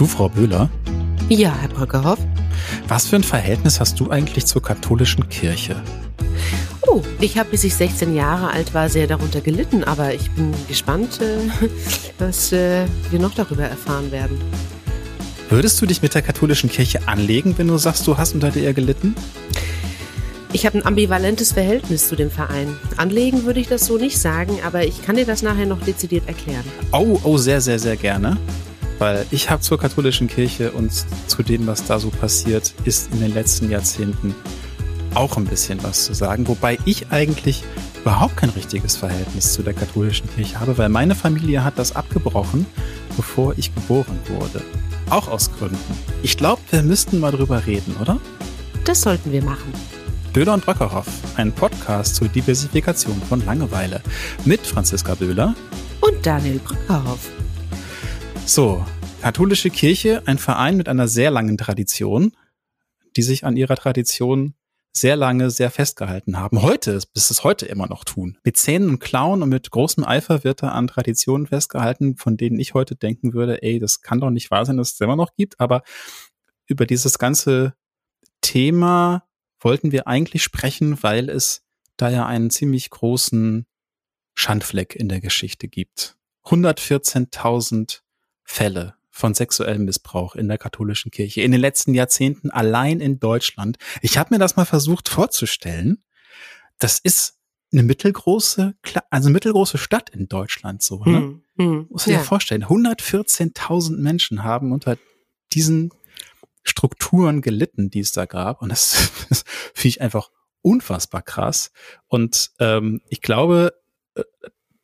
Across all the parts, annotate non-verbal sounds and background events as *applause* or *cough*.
Du, Frau Böhler? Ja, Herr Brückerhoff. Was für ein Verhältnis hast du eigentlich zur katholischen Kirche? Oh, ich habe, bis ich 16 Jahre alt war, sehr darunter gelitten, aber ich bin gespannt, äh, was äh, wir noch darüber erfahren werden. Würdest du dich mit der katholischen Kirche anlegen, wenn du sagst, du hast unter ihr gelitten? Ich habe ein ambivalentes Verhältnis zu dem Verein. Anlegen würde ich das so nicht sagen, aber ich kann dir das nachher noch dezidiert erklären. Oh, oh, sehr, sehr, sehr gerne. Weil ich habe zur katholischen Kirche und zu dem, was da so passiert, ist in den letzten Jahrzehnten auch ein bisschen was zu sagen. Wobei ich eigentlich überhaupt kein richtiges Verhältnis zu der katholischen Kirche habe, weil meine Familie hat das abgebrochen, bevor ich geboren wurde. Auch aus Gründen. Ich glaube, wir müssten mal drüber reden, oder? Das sollten wir machen. Böhler und Bröckerhoff, ein Podcast zur Diversifikation von Langeweile mit Franziska Böhler und Daniel Bröckerhoff. So, katholische Kirche, ein Verein mit einer sehr langen Tradition, die sich an ihrer Tradition sehr lange sehr festgehalten haben. Heute, bis es heute immer noch tun. Mit Zähnen und Klauen und mit großem Eifer wird da an Traditionen festgehalten, von denen ich heute denken würde, ey, das kann doch nicht wahr sein, dass es immer noch gibt. Aber über dieses ganze Thema wollten wir eigentlich sprechen, weil es da ja einen ziemlich großen Schandfleck in der Geschichte gibt. 114.000 Fälle von sexuellem Missbrauch in der katholischen Kirche in den letzten Jahrzehnten allein in Deutschland. Ich habe mir das mal versucht vorzustellen. Das ist eine mittelgroße, also mittelgroße Stadt in Deutschland so. Ne? Hm, hm, Muss du ja. dir vorstellen, 114.000 Menschen haben unter diesen Strukturen gelitten, die es da gab. Und das, das *laughs* finde ich einfach unfassbar krass. Und ähm, ich glaube, äh,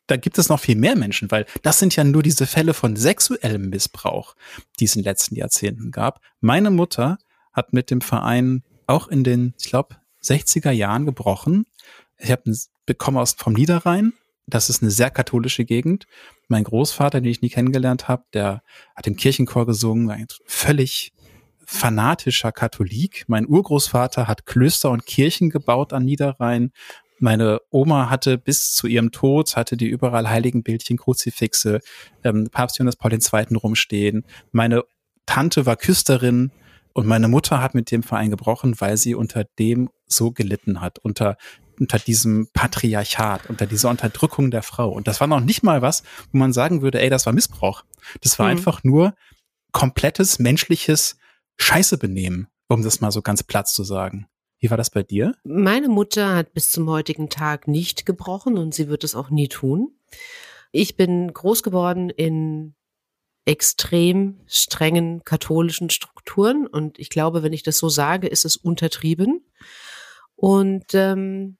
da gibt es noch viel mehr Menschen, weil das sind ja nur diese Fälle von sexuellem Missbrauch, die es in den letzten Jahrzehnten gab. Meine Mutter hat mit dem Verein auch in den, ich glaube, 60er Jahren gebrochen. Ich habe bekommen aus vom Niederrhein. Das ist eine sehr katholische Gegend. Mein Großvater, den ich nie kennengelernt habe, der hat im Kirchenchor gesungen, ein völlig fanatischer Katholik. Mein Urgroßvater hat Klöster und Kirchen gebaut an Niederrhein meine Oma hatte bis zu ihrem Tod, hatte die überall Heiligenbildchen, Kruzifixe, ähm, Papst Johannes Paul II. rumstehen. Meine Tante war Küsterin und meine Mutter hat mit dem Verein gebrochen, weil sie unter dem so gelitten hat, unter unter diesem Patriarchat, unter dieser Unterdrückung der Frau. Und das war noch nicht mal was, wo man sagen würde, ey, das war Missbrauch. Das war mhm. einfach nur komplettes menschliches Scheiße benehmen, um das mal so ganz platt zu sagen. Wie war das bei dir? Meine Mutter hat bis zum heutigen Tag nicht gebrochen und sie wird es auch nie tun. Ich bin groß geworden in extrem strengen katholischen Strukturen und ich glaube, wenn ich das so sage, ist es untertrieben. Und ähm,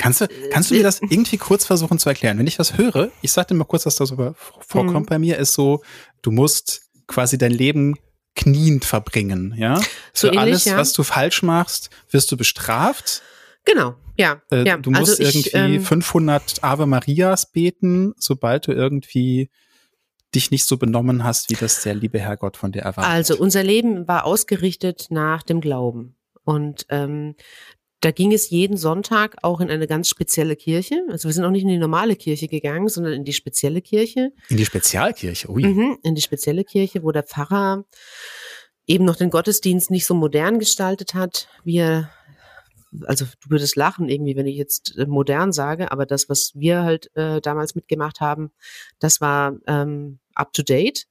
Kannst du, kannst du mir das irgendwie kurz versuchen zu erklären? Wenn ich was höre, ich sag dir mal kurz, was da so vorkommt mhm. bei mir, ist so, du musst quasi dein Leben kniend verbringen, ja? So Für ähnlich, alles, ja. was du falsch machst, wirst du bestraft. Genau, ja. Äh, ja. Du musst also ich, irgendwie ähm, 500 Ave Marias beten, sobald du irgendwie dich nicht so benommen hast, wie das der liebe Herrgott von dir erwartet. Also unser Leben war ausgerichtet nach dem Glauben. Und ähm, da ging es jeden Sonntag auch in eine ganz spezielle Kirche. Also wir sind auch nicht in die normale Kirche gegangen, sondern in die spezielle Kirche. In die Spezialkirche, ui. Mhm, in die spezielle Kirche, wo der Pfarrer eben noch den Gottesdienst nicht so modern gestaltet hat, wie er, also du würdest lachen irgendwie, wenn ich jetzt äh, modern sage, aber das, was wir halt äh, damals mitgemacht haben, das war ähm, up to date.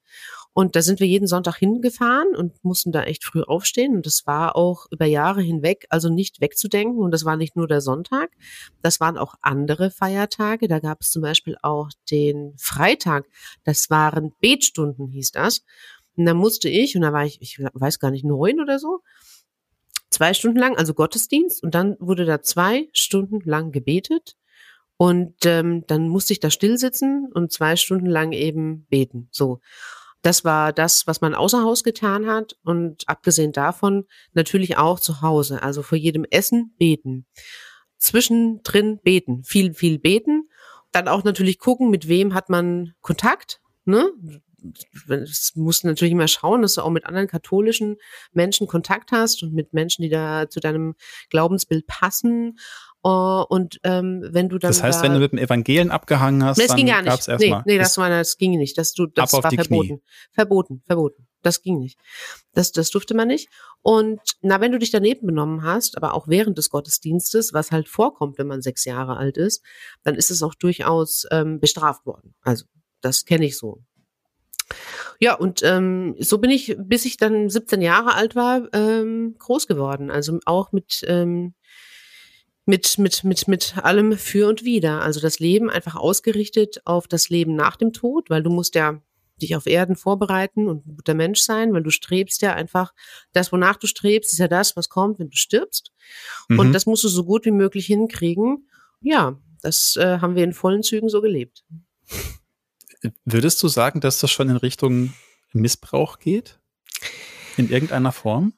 Und da sind wir jeden Sonntag hingefahren und mussten da echt früh aufstehen. Und das war auch über Jahre hinweg, also nicht wegzudenken. Und das war nicht nur der Sonntag, das waren auch andere Feiertage. Da gab es zum Beispiel auch den Freitag. Das waren Betstunden, hieß das. Und da musste ich, und da war ich, ich weiß gar nicht, neun oder so, zwei Stunden lang, also Gottesdienst. Und dann wurde da zwei Stunden lang gebetet. Und ähm, dann musste ich da still sitzen und zwei Stunden lang eben beten. So. Das war das, was man außer Haus getan hat und abgesehen davon natürlich auch zu Hause. Also vor jedem Essen beten. Zwischendrin beten. Viel, viel beten. Dann auch natürlich gucken, mit wem hat man Kontakt. Ne? es musst natürlich immer schauen, dass du auch mit anderen katholischen Menschen Kontakt hast und mit Menschen, die da zu deinem Glaubensbild passen. Uh, und ähm, wenn du dann. Das heißt, da, wenn du mit dem Evangelien abgehangen hast, das dann ging gar nicht. Gab's nee, mal. nee, das, war, das ging nicht. Das, du, das war verboten. Knie. Verboten, verboten. Das ging nicht. Das, das durfte man nicht. Und na, wenn du dich daneben benommen hast, aber auch während des Gottesdienstes, was halt vorkommt, wenn man sechs Jahre alt ist, dann ist es auch durchaus ähm, bestraft worden. Also das kenne ich so. Ja, und ähm, so bin ich, bis ich dann 17 Jahre alt war, ähm, groß geworden. Also auch mit, ähm, mit, mit, mit, mit allem für und wider. Also das Leben einfach ausgerichtet auf das Leben nach dem Tod, weil du musst ja dich auf Erden vorbereiten und ein guter Mensch sein, weil du strebst ja einfach, das, wonach du strebst, ist ja das, was kommt, wenn du stirbst. Mhm. Und das musst du so gut wie möglich hinkriegen. Ja, das äh, haben wir in vollen Zügen so gelebt. Würdest du sagen, dass das schon in Richtung Missbrauch geht? In irgendeiner Form?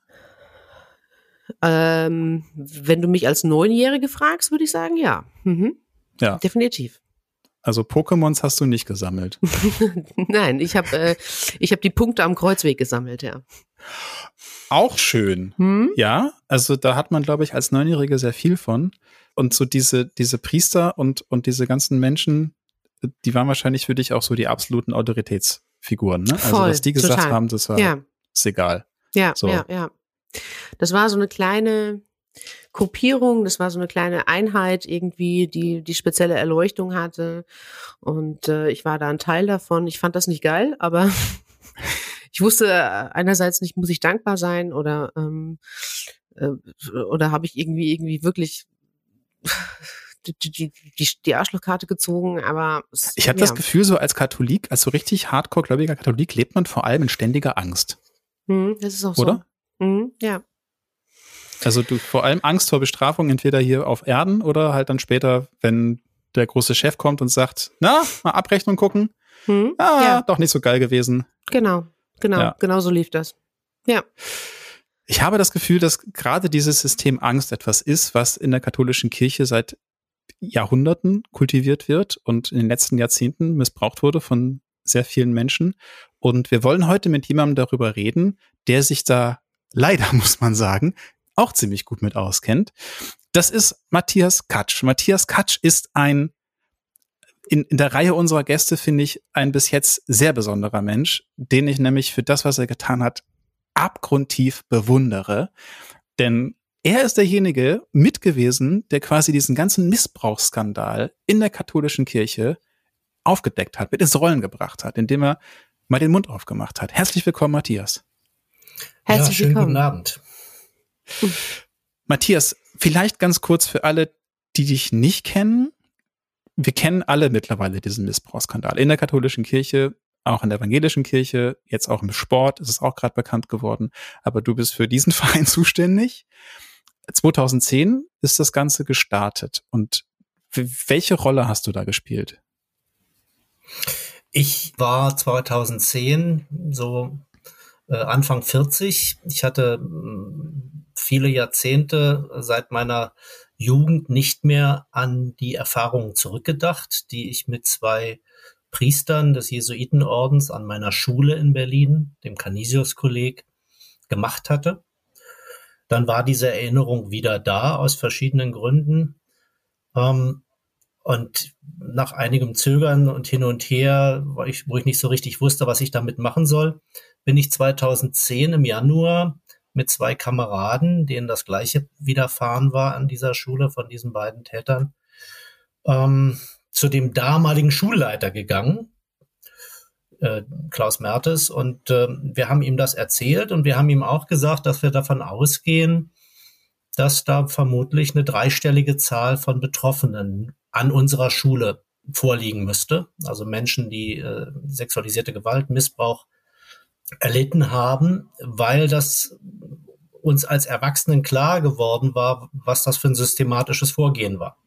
Ähm, wenn du mich als Neunjährige fragst, würde ich sagen, ja. Mhm. Ja. Definitiv. Also Pokémons hast du nicht gesammelt. *laughs* Nein, ich habe äh, ich hab die Punkte am Kreuzweg gesammelt, ja. Auch schön. Hm? Ja, also da hat man, glaube ich, als Neunjährige sehr viel von. Und so diese, diese Priester und, und diese ganzen Menschen, die waren wahrscheinlich für dich auch so die absoluten Autoritätsfiguren. Ne? Also was die gesagt total. haben, das war ja. ist egal. Ja, so. ja, ja. Das war so eine kleine Gruppierung, das war so eine kleine Einheit irgendwie, die die spezielle Erleuchtung hatte. Und äh, ich war da ein Teil davon. Ich fand das nicht geil, aber *laughs* ich wusste äh, einerseits nicht, muss ich dankbar sein oder ähm, äh, oder habe ich irgendwie irgendwie wirklich *laughs* die, die, die, die Arschlochkarte gezogen, aber es, ich habe ja. das Gefühl, so als Katholik, als so richtig hardcore-gläubiger Katholik lebt man vor allem in ständiger Angst. Hm, das ist auch Oder? so. Hm, ja. Also du vor allem Angst vor Bestrafung, entweder hier auf Erden oder halt dann später, wenn der große Chef kommt und sagt, na, mal Abrechnung gucken. Hm, ah, ja. doch nicht so geil gewesen. Genau, genau, ja. genau so lief das. Ja. Ich habe das Gefühl, dass gerade dieses System Angst etwas ist, was in der katholischen Kirche seit Jahrhunderten kultiviert wird und in den letzten Jahrzehnten missbraucht wurde von sehr vielen Menschen. Und wir wollen heute mit jemandem darüber reden, der sich da leider, *laughs* muss man sagen, auch ziemlich gut mit auskennt. Das ist Matthias Katsch. Matthias Katsch ist ein, in, in der Reihe unserer Gäste finde ich, ein bis jetzt sehr besonderer Mensch, den ich nämlich für das, was er getan hat, abgrundtief bewundere. Denn er ist derjenige mit gewesen, der quasi diesen ganzen Missbrauchsskandal in der katholischen Kirche aufgedeckt hat, mit ins Rollen gebracht hat, indem er mal den Mund aufgemacht hat. Herzlich willkommen, Matthias. Herzlich ja, schönen willkommen. guten Abend. Matthias, vielleicht ganz kurz für alle, die dich nicht kennen. Wir kennen alle mittlerweile diesen Missbrauchsskandal in der katholischen Kirche, auch in der evangelischen Kirche, jetzt auch im Sport ist es auch gerade bekannt geworden. Aber du bist für diesen *laughs* Verein zuständig. 2010 ist das Ganze gestartet. Und welche Rolle hast du da gespielt? Ich war 2010 so Anfang 40. Ich hatte mm, viele Jahrzehnte seit meiner Jugend nicht mehr an die Erfahrungen zurückgedacht, die ich mit zwei Priestern des Jesuitenordens an meiner Schule in Berlin, dem Canisius-Kolleg, gemacht hatte. Dann war diese Erinnerung wieder da aus verschiedenen Gründen. Ähm, und nach einigem Zögern und hin und her, wo ich nicht so richtig wusste, was ich damit machen soll, bin ich 2010 im Januar mit zwei Kameraden, denen das gleiche widerfahren war an dieser Schule von diesen beiden Tätern, ähm, zu dem damaligen Schulleiter gegangen, äh, Klaus Mertes, und äh, wir haben ihm das erzählt und wir haben ihm auch gesagt, dass wir davon ausgehen, dass da vermutlich eine dreistellige Zahl von Betroffenen an unserer Schule vorliegen müsste. Also Menschen, die äh, sexualisierte Gewalt, Missbrauch erlitten haben, weil das uns als Erwachsenen klar geworden war, was das für ein systematisches Vorgehen war.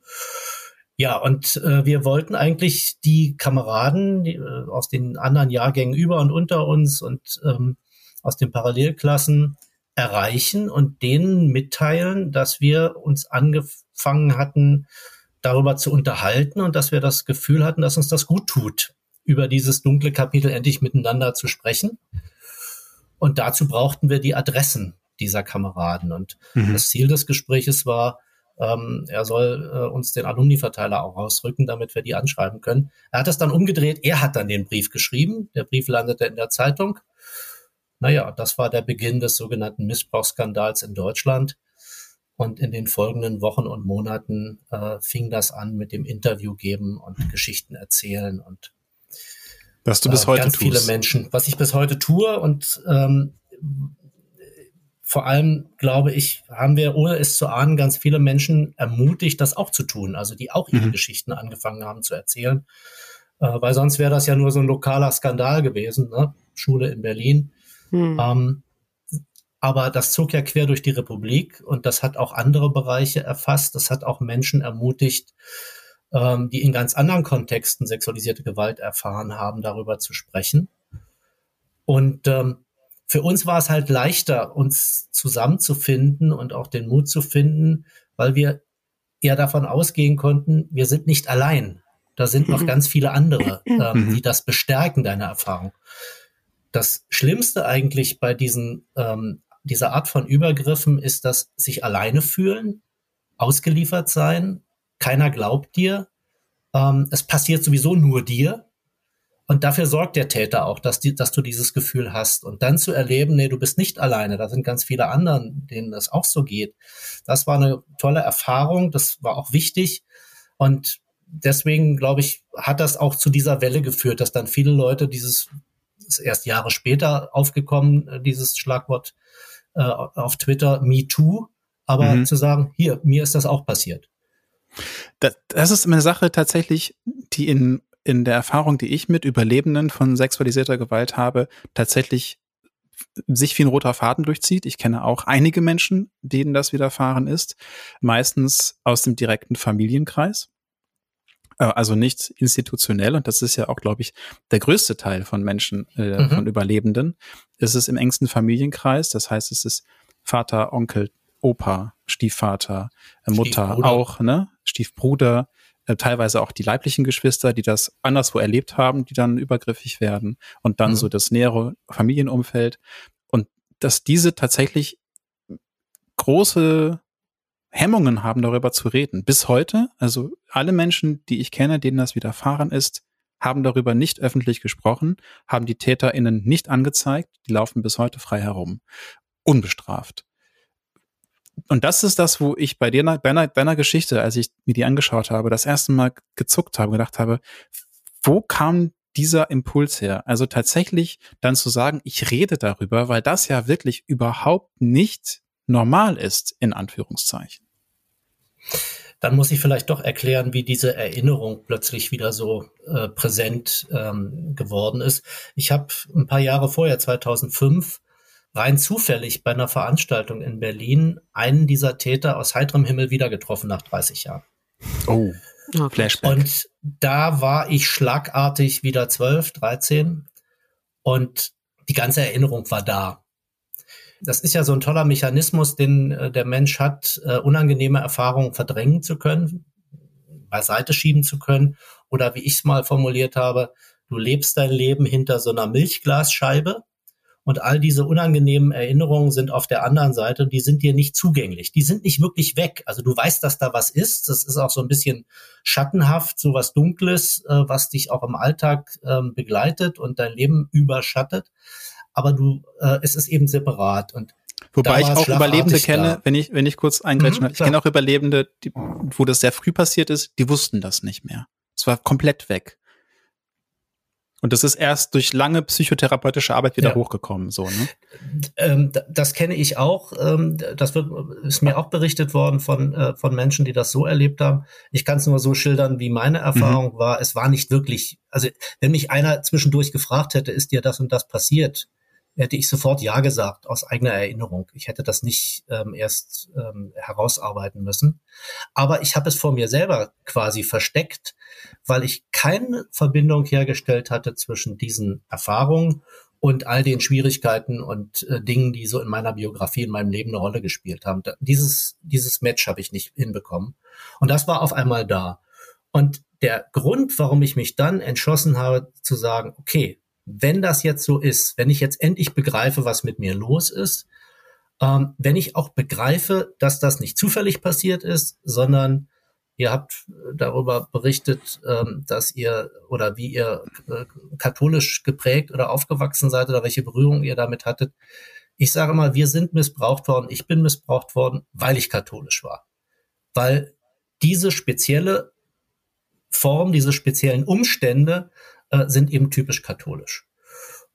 Ja, und äh, wir wollten eigentlich die Kameraden die, äh, aus den anderen Jahrgängen über und unter uns und ähm, aus den Parallelklassen erreichen und denen mitteilen, dass wir uns angefangen hatten, darüber zu unterhalten und dass wir das Gefühl hatten, dass uns das gut tut, über dieses dunkle Kapitel endlich miteinander zu sprechen. Und dazu brauchten wir die Adressen dieser Kameraden. Und mhm. das Ziel des Gespräches war, ähm, er soll äh, uns den Alumni-Verteiler auch rausrücken, damit wir die anschreiben können. Er hat das dann umgedreht. Er hat dann den Brief geschrieben. Der Brief landete in der Zeitung. naja, das war der Beginn des sogenannten Missbrauchsskandals in Deutschland. Und in den folgenden Wochen und Monaten äh, fing das an mit dem Interview geben und Geschichten erzählen und was du bis äh, heute ganz tust. viele Menschen, was ich bis heute tue und ähm, vor allem, glaube ich, haben wir, ohne es zu ahnen, ganz viele Menschen ermutigt, das auch zu tun. Also die auch ihre mhm. Geschichten angefangen haben zu erzählen. Äh, weil sonst wäre das ja nur so ein lokaler Skandal gewesen, ne? Schule in Berlin. Mhm. Ähm, aber das zog ja quer durch die Republik und das hat auch andere Bereiche erfasst. Das hat auch Menschen ermutigt, ähm, die in ganz anderen Kontexten sexualisierte Gewalt erfahren haben, darüber zu sprechen. Und ähm, für uns war es halt leichter, uns zusammenzufinden und auch den Mut zu finden, weil wir ja davon ausgehen konnten, wir sind nicht allein. Da sind noch mhm. ganz viele andere, *clears throat* ähm, mhm. die das bestärken, deine Erfahrung. Das Schlimmste eigentlich bei diesen ähm, dieser Art von Übergriffen ist das sich alleine fühlen, ausgeliefert sein, keiner glaubt dir, ähm, es passiert sowieso nur dir. Und dafür sorgt der Täter auch, dass, die, dass du dieses Gefühl hast. Und dann zu erleben, nee, du bist nicht alleine, da sind ganz viele anderen, denen das auch so geht. Das war eine tolle Erfahrung, das war auch wichtig. Und deswegen, glaube ich, hat das auch zu dieser Welle geführt, dass dann viele Leute dieses, ist erst Jahre später aufgekommen, äh, dieses Schlagwort äh, auf Twitter, Me Too, aber mhm. zu sagen, hier, mir ist das auch passiert. Das, das ist eine Sache tatsächlich, die in, in der Erfahrung, die ich mit Überlebenden von sexualisierter Gewalt habe, tatsächlich sich wie ein roter Faden durchzieht. Ich kenne auch einige Menschen, denen das widerfahren ist, meistens aus dem direkten Familienkreis. Äh, also nicht institutionell, und das ist ja auch, glaube ich, der größte Teil von Menschen, äh, mhm. von Überlebenden. Es ist im engsten Familienkreis, das heißt, es ist Vater, Onkel, Opa, Stiefvater, äh, Mutter Stiefbruder. auch, ne? Stiefbruder, äh, teilweise auch die leiblichen Geschwister, die das anderswo erlebt haben, die dann übergriffig werden und dann mhm. so das nähere Familienumfeld und dass diese tatsächlich große Hemmungen haben, darüber zu reden. Bis heute, also alle Menschen, die ich kenne, denen das widerfahren ist, haben darüber nicht öffentlich gesprochen, haben die TäterInnen nicht angezeigt, die laufen bis heute frei herum. Unbestraft. Und das ist das, wo ich bei dir, deiner, deiner Geschichte, als ich mir die angeschaut habe, das erste Mal gezuckt habe, gedacht habe, wo kam dieser Impuls her? Also tatsächlich dann zu sagen, ich rede darüber, weil das ja wirklich überhaupt nicht normal ist, in Anführungszeichen. Dann muss ich vielleicht doch erklären, wie diese Erinnerung plötzlich wieder so äh, präsent ähm, geworden ist. Ich habe ein paar Jahre vorher, 2005, rein zufällig bei einer Veranstaltung in Berlin einen dieser Täter aus heiterem Himmel wieder getroffen nach 30 Jahren. Oh, Flashback. Und da war ich schlagartig wieder 12, 13 und die ganze Erinnerung war da das ist ja so ein toller Mechanismus, den äh, der Mensch hat, äh, unangenehme Erfahrungen verdrängen zu können, beiseite schieben zu können. Oder wie ich es mal formuliert habe, du lebst dein Leben hinter so einer Milchglasscheibe und all diese unangenehmen Erinnerungen sind auf der anderen Seite, die sind dir nicht zugänglich. Die sind nicht wirklich weg. Also du weißt, dass da was ist. Das ist auch so ein bisschen schattenhaft, so was Dunkles, äh, was dich auch im Alltag ähm, begleitet und dein Leben überschattet aber du, äh, es ist eben separat und Wobei ich auch Überlebende kenne, da. wenn ich, wenn ich kurz eingreifen mhm, Ich kenne auch Überlebende, die, wo das sehr früh passiert ist, die wussten das nicht mehr. Es war komplett weg. Und das ist erst durch lange psychotherapeutische Arbeit wieder ja. hochgekommen, so, ne? Ähm, das kenne ich auch. Ähm, das wird, ist mir auch berichtet worden von, äh, von Menschen, die das so erlebt haben. Ich kann es nur so schildern, wie meine Erfahrung mhm. war. Es war nicht wirklich, also wenn mich einer zwischendurch gefragt hätte, ist dir das und das passiert? Hätte ich sofort Ja gesagt, aus eigener Erinnerung. Ich hätte das nicht ähm, erst ähm, herausarbeiten müssen. Aber ich habe es vor mir selber quasi versteckt, weil ich keine Verbindung hergestellt hatte zwischen diesen Erfahrungen und all den Schwierigkeiten und äh, Dingen, die so in meiner Biografie, in meinem Leben eine Rolle gespielt haben. Da, dieses, dieses Match habe ich nicht hinbekommen. Und das war auf einmal da. Und der Grund, warum ich mich dann entschlossen habe zu sagen, okay, wenn das jetzt so ist, wenn ich jetzt endlich begreife, was mit mir los ist, ähm, wenn ich auch begreife, dass das nicht zufällig passiert ist, sondern Ihr habt darüber berichtet, ähm, dass ihr oder wie ihr äh, katholisch geprägt oder aufgewachsen seid oder welche Berührung ihr damit hattet. Ich sage mal, wir sind missbraucht worden. Ich bin missbraucht worden, weil ich katholisch war. Weil diese spezielle Form, diese speziellen Umstände äh, sind eben typisch katholisch.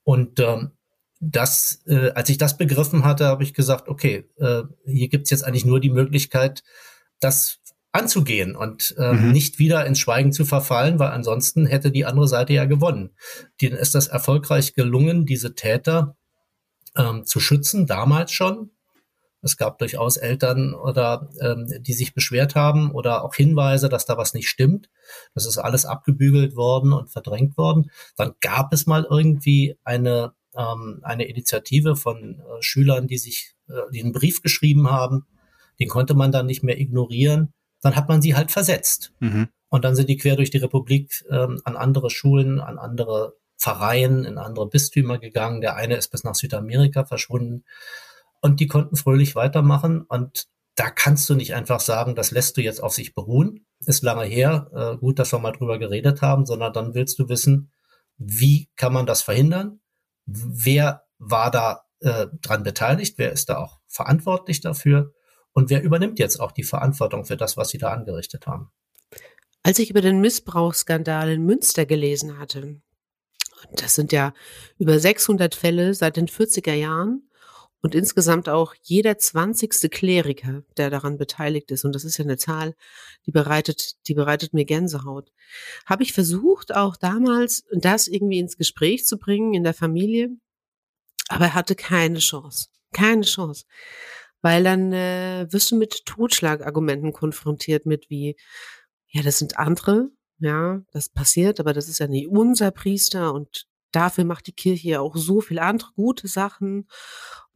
Und ähm, das, äh, als ich das begriffen hatte, habe ich gesagt, okay, äh, hier gibt's jetzt eigentlich nur die Möglichkeit, das anzugehen und äh, mhm. nicht wieder ins Schweigen zu verfallen, weil ansonsten hätte die andere Seite ja gewonnen. Denen ist das erfolgreich gelungen, diese Täter ähm, zu schützen, damals schon. Es gab durchaus Eltern oder ähm, die sich beschwert haben oder auch Hinweise, dass da was nicht stimmt. Das ist alles abgebügelt worden und verdrängt worden. Dann gab es mal irgendwie eine ähm, eine Initiative von äh, Schülern, die sich äh, die einen Brief geschrieben haben. Den konnte man dann nicht mehr ignorieren. Dann hat man sie halt versetzt. Mhm. Und dann sind die quer durch die Republik ähm, an andere Schulen, an andere Pfarreien, in andere Bistümer gegangen. Der eine ist bis nach Südamerika verschwunden. Und die konnten fröhlich weitermachen. Und da kannst du nicht einfach sagen, das lässt du jetzt auf sich beruhen. Ist lange her. Äh, gut, dass wir mal drüber geredet haben, sondern dann willst du wissen, wie kann man das verhindern? wer war da äh, dran beteiligt, wer ist da auch verantwortlich dafür und wer übernimmt jetzt auch die Verantwortung für das, was sie da angerichtet haben. Als ich über den Missbrauchsskandal in Münster gelesen hatte, das sind ja über 600 Fälle seit den 40er Jahren, und insgesamt auch jeder zwanzigste Kleriker, der daran beteiligt ist, und das ist ja eine Zahl, die bereitet, die bereitet mir Gänsehaut, habe ich versucht, auch damals das irgendwie ins Gespräch zu bringen in der Familie, aber er hatte keine Chance, keine Chance, weil dann äh, wirst du mit Totschlagargumenten konfrontiert mit wie, ja, das sind andere, ja, das passiert, aber das ist ja nicht unser Priester und dafür macht die Kirche ja auch so viel andere gute Sachen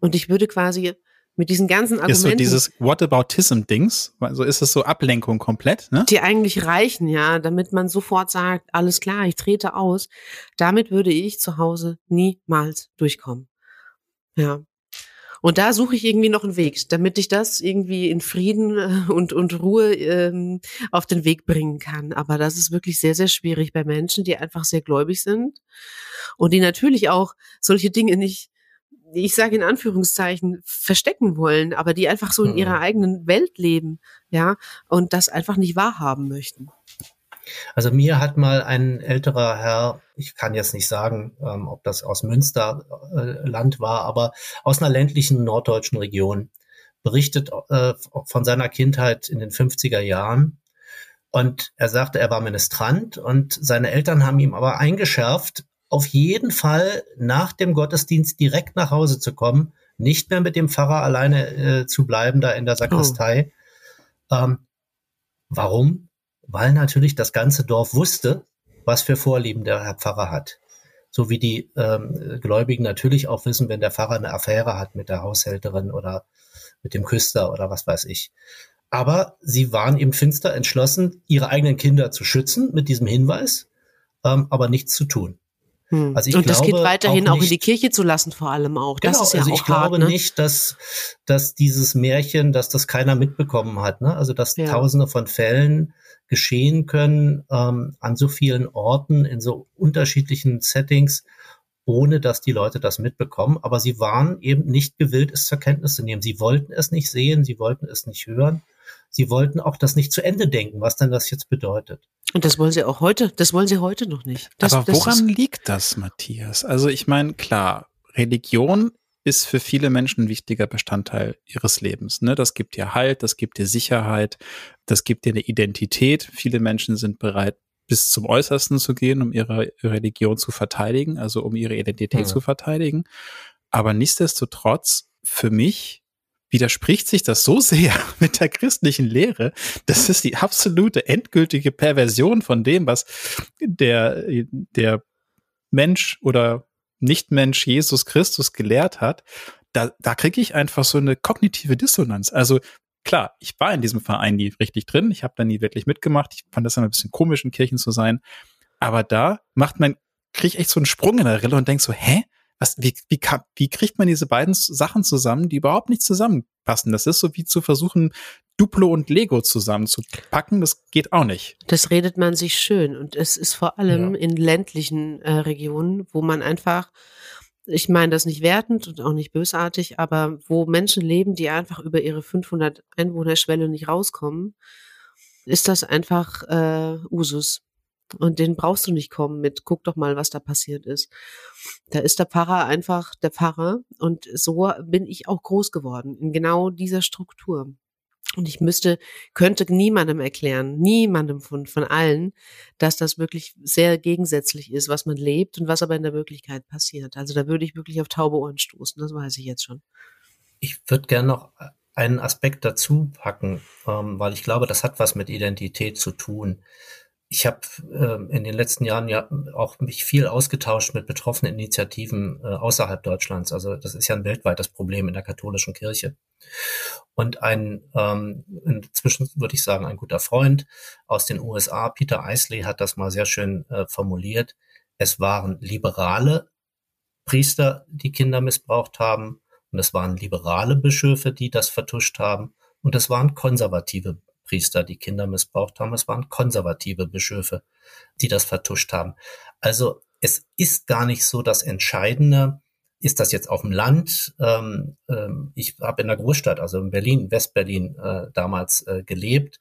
und ich würde quasi mit diesen ganzen Argumenten. Ist so dieses Whataboutism-Dings, also ist es so Ablenkung komplett, ne? Die eigentlich reichen, ja, damit man sofort sagt, alles klar, ich trete aus. Damit würde ich zu Hause niemals durchkommen. Ja. Und da suche ich irgendwie noch einen Weg, damit ich das irgendwie in Frieden äh, und, und Ruhe ähm, auf den Weg bringen kann. Aber das ist wirklich sehr, sehr schwierig bei Menschen, die einfach sehr gläubig sind und die natürlich auch solche Dinge nicht ich sage in Anführungszeichen, verstecken wollen, aber die einfach so in ihrer mhm. eigenen Welt leben, ja, und das einfach nicht wahrhaben möchten. Also mir hat mal ein älterer Herr, ich kann jetzt nicht sagen, ähm, ob das aus Münsterland äh, war, aber aus einer ländlichen norddeutschen Region berichtet äh, von seiner Kindheit in den 50er Jahren. Und er sagte, er war Ministrant und seine Eltern haben ihm aber eingeschärft, auf jeden Fall nach dem Gottesdienst direkt nach Hause zu kommen, nicht mehr mit dem Pfarrer alleine äh, zu bleiben da in der Sakristei. Oh. Ähm, warum? Weil natürlich das ganze Dorf wusste, was für Vorlieben der Herr Pfarrer hat. So wie die ähm, Gläubigen natürlich auch wissen, wenn der Pfarrer eine Affäre hat mit der Haushälterin oder mit dem Küster oder was weiß ich. Aber sie waren eben finster entschlossen, ihre eigenen Kinder zu schützen mit diesem Hinweis, ähm, aber nichts zu tun. Hm. Also ich und das geht weiterhin auch, nicht, auch, in die Kirche zu lassen, vor allem auch. Das genau, ist ja also auch ich glaube ne? nicht, dass, dass dieses Märchen, dass das keiner mitbekommen hat. Ne? Also dass ja. Tausende von Fällen geschehen können ähm, an so vielen Orten in so unterschiedlichen Settings, ohne dass die Leute das mitbekommen. Aber sie waren eben nicht gewillt, es zur Kenntnis zu nehmen. Sie wollten es nicht sehen, sie wollten es nicht hören. Sie wollten auch das nicht zu Ende denken, was denn das jetzt bedeutet. Und das wollen sie auch heute, das wollen sie heute noch nicht. Das, Aber woran das liegt das, Matthias? Also ich meine, klar, Religion ist für viele Menschen ein wichtiger Bestandteil ihres Lebens. Ne? Das gibt dir Halt, das gibt dir Sicherheit, das gibt dir eine Identität. Viele Menschen sind bereit, bis zum Äußersten zu gehen, um ihre Religion zu verteidigen, also um ihre Identität ja. zu verteidigen. Aber nichtsdestotrotz, für mich widerspricht sich das so sehr *laughs* mit der christlichen Lehre. Das ist die absolute endgültige Perversion von dem, was der, der Mensch oder Nichtmensch Jesus Christus gelehrt hat. Da, da kriege ich einfach so eine kognitive Dissonanz. Also klar, ich war in diesem Verein nie richtig drin. Ich habe da nie wirklich mitgemacht. Ich fand das immer ein bisschen komisch, in Kirchen zu sein. Aber da macht man, kriege ich echt so einen Sprung in der Rille und denk so, hä? Was, wie, wie, wie kriegt man diese beiden Sachen zusammen, die überhaupt nicht zusammenpassen? Das ist so wie zu versuchen, Duplo und Lego zusammenzupacken. Das geht auch nicht. Das redet man sich schön. Und es ist vor allem ja. in ländlichen äh, Regionen, wo man einfach, ich meine das nicht wertend und auch nicht bösartig, aber wo Menschen leben, die einfach über ihre 500 Einwohnerschwelle nicht rauskommen, ist das einfach äh, Usus. Und den brauchst du nicht kommen mit, guck doch mal, was da passiert ist. Da ist der Pfarrer einfach der Pfarrer. Und so bin ich auch groß geworden, in genau dieser Struktur. Und ich müsste, könnte niemandem erklären, niemandem von, von allen, dass das wirklich sehr gegensätzlich ist, was man lebt und was aber in der Wirklichkeit passiert. Also da würde ich wirklich auf taube Ohren stoßen, das weiß ich jetzt schon. Ich würde gerne noch einen Aspekt dazu packen, ähm, weil ich glaube, das hat was mit Identität zu tun ich habe äh, in den letzten Jahren ja auch mich viel ausgetauscht mit betroffenen Initiativen äh, außerhalb Deutschlands. Also das ist ja ein weltweites Problem in der katholischen Kirche. Und ein, ähm, inzwischen würde ich sagen, ein guter Freund aus den USA, Peter Eisley, hat das mal sehr schön äh, formuliert. Es waren liberale Priester, die Kinder missbraucht haben. Und es waren liberale Bischöfe, die das vertuscht haben. Und es waren konservative Priester, die Kinder missbraucht haben. Es waren konservative Bischöfe, die das vertuscht haben. Also es ist gar nicht so das Entscheidende, ist das jetzt auf dem Land? Ähm, ähm, ich habe in der Großstadt, also in Berlin, Westberlin äh, damals äh, gelebt.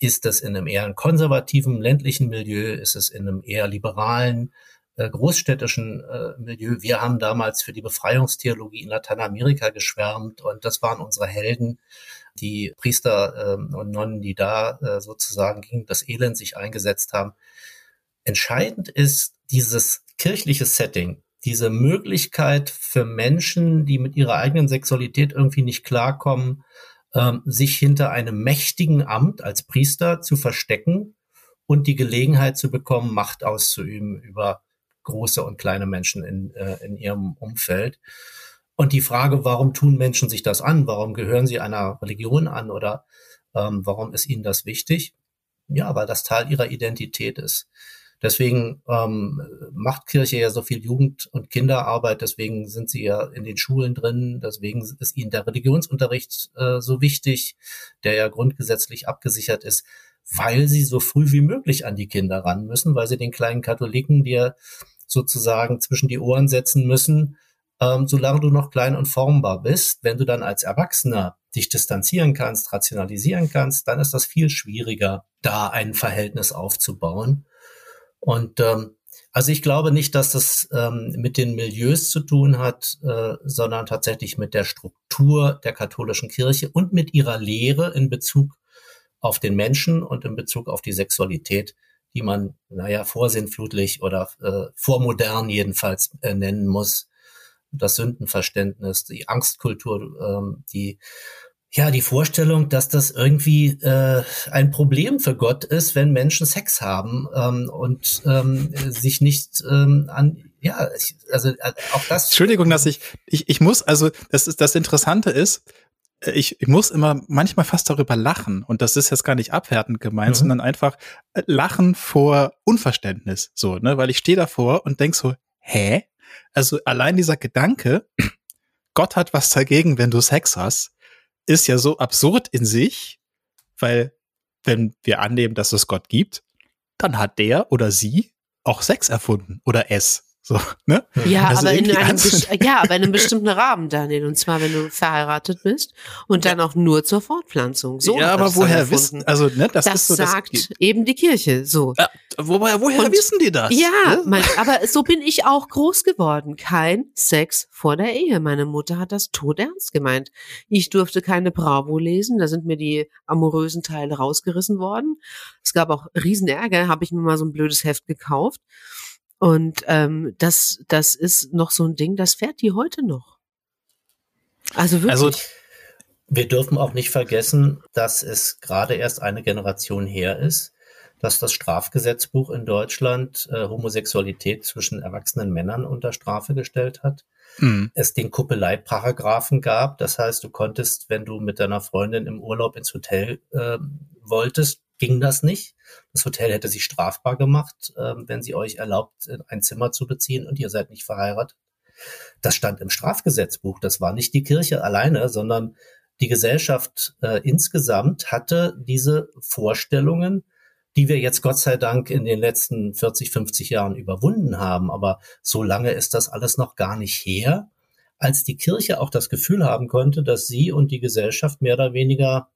Ist es in einem eher konservativen ländlichen Milieu? Ist es in einem eher liberalen großstädtischen äh, Milieu? Wir haben damals für die Befreiungstheologie in Lateinamerika geschwärmt und das waren unsere Helden die Priester ähm, und Nonnen, die da äh, sozusagen gegen das Elend sich eingesetzt haben. Entscheidend ist dieses kirchliche Setting, diese Möglichkeit für Menschen, die mit ihrer eigenen Sexualität irgendwie nicht klarkommen, ähm, sich hinter einem mächtigen Amt als Priester zu verstecken und die Gelegenheit zu bekommen, Macht auszuüben über große und kleine Menschen in, äh, in ihrem Umfeld. Und die Frage, warum tun Menschen sich das an? Warum gehören sie einer Religion an oder ähm, warum ist ihnen das wichtig? Ja, weil das Teil ihrer Identität ist. Deswegen ähm, macht Kirche ja so viel Jugend- und Kinderarbeit, deswegen sind sie ja in den Schulen drin, deswegen ist ihnen der Religionsunterricht äh, so wichtig, der ja grundgesetzlich abgesichert ist, weil sie so früh wie möglich an die Kinder ran müssen, weil sie den kleinen Katholiken dir sozusagen zwischen die Ohren setzen müssen, ähm, solange du noch klein und formbar bist. Wenn du dann als Erwachsener dich distanzieren kannst, rationalisieren kannst, dann ist das viel schwieriger, da ein Verhältnis aufzubauen. Und ähm, also ich glaube nicht, dass das ähm, mit den Milieus zu tun hat, äh, sondern tatsächlich mit der Struktur der katholischen Kirche und mit ihrer Lehre in Bezug auf den Menschen und in Bezug auf die Sexualität, die man, naja, vorsinnflutlich oder äh, vormodern jedenfalls äh, nennen muss das Sündenverständnis, die Angstkultur, ähm, die ja, die Vorstellung, dass das irgendwie äh, ein Problem für Gott ist, wenn Menschen Sex haben ähm, und ähm, sich nicht ähm, an ja, also äh, auch das. Entschuldigung, dass ich, ich, ich muss, also das ist das Interessante ist, ich, ich muss immer manchmal fast darüber lachen und das ist jetzt gar nicht abwertend gemeint, mhm. sondern einfach äh, lachen vor Unverständnis, so, ne, weil ich stehe davor und denk so, hä? Also allein dieser Gedanke, Gott hat was dagegen, wenn du Sex hast, ist ja so absurd in sich, weil wenn wir annehmen, dass es Gott gibt, dann hat der oder sie auch Sex erfunden oder es. So, ne? Ja, also aber in einem, ja, aber in einem *laughs* bestimmten Rahmen, Daniel. Und zwar, wenn du verheiratet bist und dann auch nur zur Fortpflanzung. So ja, aber woher wissen, also, ne, das, das ist so, sagt das eben die Kirche, so. Ja, woher, woher und, wissen die das? Ja, ne? mein, aber so bin ich auch groß geworden. Kein Sex vor der Ehe. Meine Mutter hat das todernst gemeint. Ich durfte keine Bravo lesen. Da sind mir die amorösen Teile rausgerissen worden. Es gab auch Riesenärger. Habe ich mir mal so ein blödes Heft gekauft. Und ähm, das, das ist noch so ein Ding, das fährt die heute noch. Also wirklich. Also, wir dürfen auch nicht vergessen, dass es gerade erst eine Generation her ist, dass das Strafgesetzbuch in Deutschland äh, Homosexualität zwischen erwachsenen Männern unter Strafe gestellt hat. Mhm. Es den Kuppeleipragrafen gab. Das heißt, du konntest, wenn du mit deiner Freundin im Urlaub ins Hotel äh, wolltest, ging das nicht. Das Hotel hätte sich strafbar gemacht, äh, wenn sie euch erlaubt, ein Zimmer zu beziehen und ihr seid nicht verheiratet. Das stand im Strafgesetzbuch. Das war nicht die Kirche alleine, sondern die Gesellschaft äh, insgesamt hatte diese Vorstellungen, die wir jetzt Gott sei Dank in den letzten 40, 50 Jahren überwunden haben. Aber so lange ist das alles noch gar nicht her, als die Kirche auch das Gefühl haben konnte, dass sie und die Gesellschaft mehr oder weniger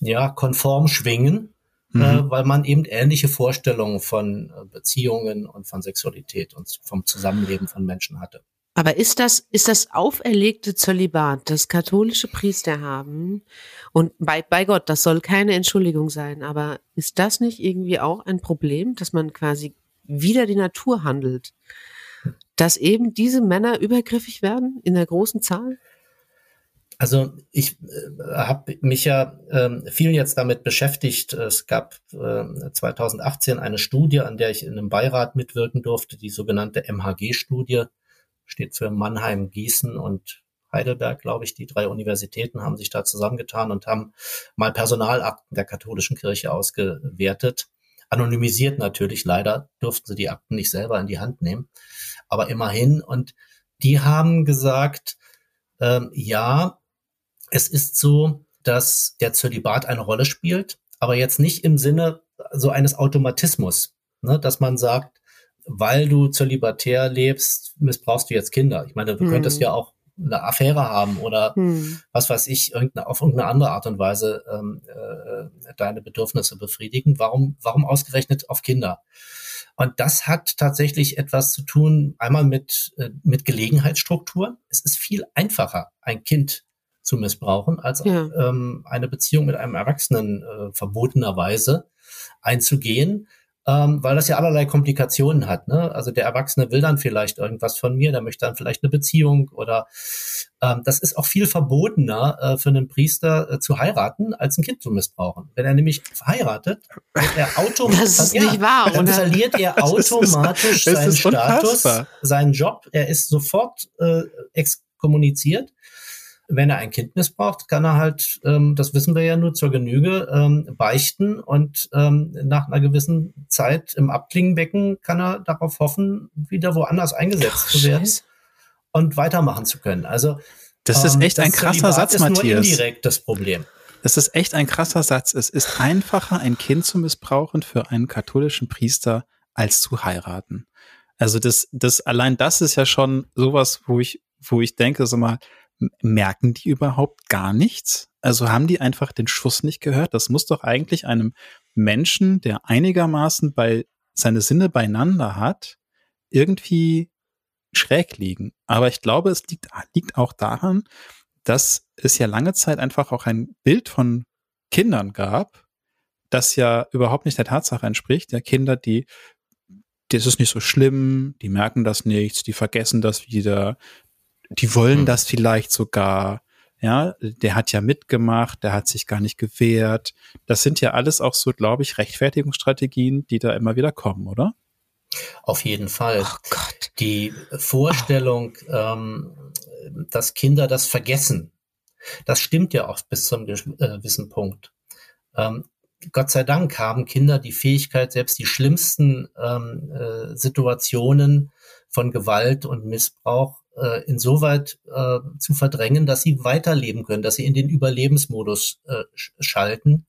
ja konform schwingen, äh, mhm. äh, weil man eben ähnliche Vorstellungen von äh, Beziehungen und von Sexualität und vom Zusammenleben von Menschen hatte. Aber ist das, ist das auferlegte Zölibat, das katholische Priester haben? Und bei, bei Gott, das soll keine Entschuldigung sein, aber ist das nicht irgendwie auch ein Problem, dass man quasi wieder die Natur handelt? Dass eben diese Männer übergriffig werden in der großen Zahl? Also ich äh, habe mich ja äh, viel jetzt damit beschäftigt. Es gab äh, 2018 eine Studie, an der ich in einem Beirat mitwirken durfte, die sogenannte MHG-Studie steht für Mannheim, Gießen und Heidelberg, glaube ich. Die drei Universitäten haben sich da zusammengetan und haben mal Personalakten der katholischen Kirche ausgewertet. Anonymisiert natürlich, leider durften sie die Akten nicht selber in die Hand nehmen, aber immerhin. Und die haben gesagt, ähm, ja, es ist so, dass der Zölibat eine Rolle spielt, aber jetzt nicht im Sinne so eines Automatismus, ne, dass man sagt, weil du zölibatär lebst, missbrauchst du jetzt Kinder. Ich meine, du hm. könntest ja auch eine Affäre haben oder hm. was weiß ich, irgendeine, auf irgendeine andere Art und Weise ähm, äh, deine Bedürfnisse befriedigen. Warum, warum ausgerechnet auf Kinder? Und das hat tatsächlich etwas zu tun, einmal mit, äh, mit Gelegenheitsstruktur. Es ist viel einfacher, ein Kind zu missbrauchen, als ja. ähm, eine Beziehung mit einem Erwachsenen äh, verbotenerweise einzugehen ähm, weil das ja allerlei Komplikationen hat. Ne? Also der Erwachsene will dann vielleicht irgendwas von mir, der möchte dann vielleicht eine Beziehung oder ähm, das ist auch viel verbotener äh, für einen Priester äh, zu heiraten, als ein Kind zu missbrauchen. Wenn er nämlich heiratet, er *laughs* *laughs* automatisch, das ist nicht wahr, dann verliert er automatisch seinen Status, seinen Job. Er ist sofort äh, exkommuniziert wenn er ein Kind missbraucht, kann er halt, ähm, das wissen wir ja nur zur Genüge, ähm, beichten und ähm, nach einer gewissen Zeit im Abklingenbecken kann er darauf hoffen, wieder woanders eingesetzt Ach, zu werden und weitermachen zu können. Also das ist ähm, echt ein krasser Satz, ist Matthias. Nur indirekt das Problem. Das ist echt ein krasser Satz. Es ist einfacher, ein Kind zu missbrauchen für einen katholischen Priester, als zu heiraten. Also das, das, allein das ist ja schon sowas, wo ich, wo ich denke, so mal, merken die überhaupt gar nichts? Also haben die einfach den Schuss nicht gehört? Das muss doch eigentlich einem Menschen, der einigermaßen bei seine Sinne beieinander hat, irgendwie schräg liegen. Aber ich glaube, es liegt, liegt auch daran, dass es ja lange Zeit einfach auch ein Bild von Kindern gab, das ja überhaupt nicht der Tatsache entspricht. Ja, Kinder, die, das ist nicht so schlimm, die merken das nichts, die vergessen das wieder, die wollen hm. das vielleicht sogar. Ja, der hat ja mitgemacht, der hat sich gar nicht gewehrt. Das sind ja alles auch so, glaube ich, Rechtfertigungsstrategien, die da immer wieder kommen, oder? Auf jeden Fall. Oh Gott. Die Vorstellung, oh. ähm, dass Kinder das vergessen, das stimmt ja auch bis zum äh, gewissen Punkt. Ähm, Gott sei Dank haben Kinder die Fähigkeit, selbst die schlimmsten ähm, äh, Situationen von Gewalt und Missbrauch äh, insoweit äh, zu verdrängen, dass sie weiterleben können, dass sie in den Überlebensmodus äh, schalten.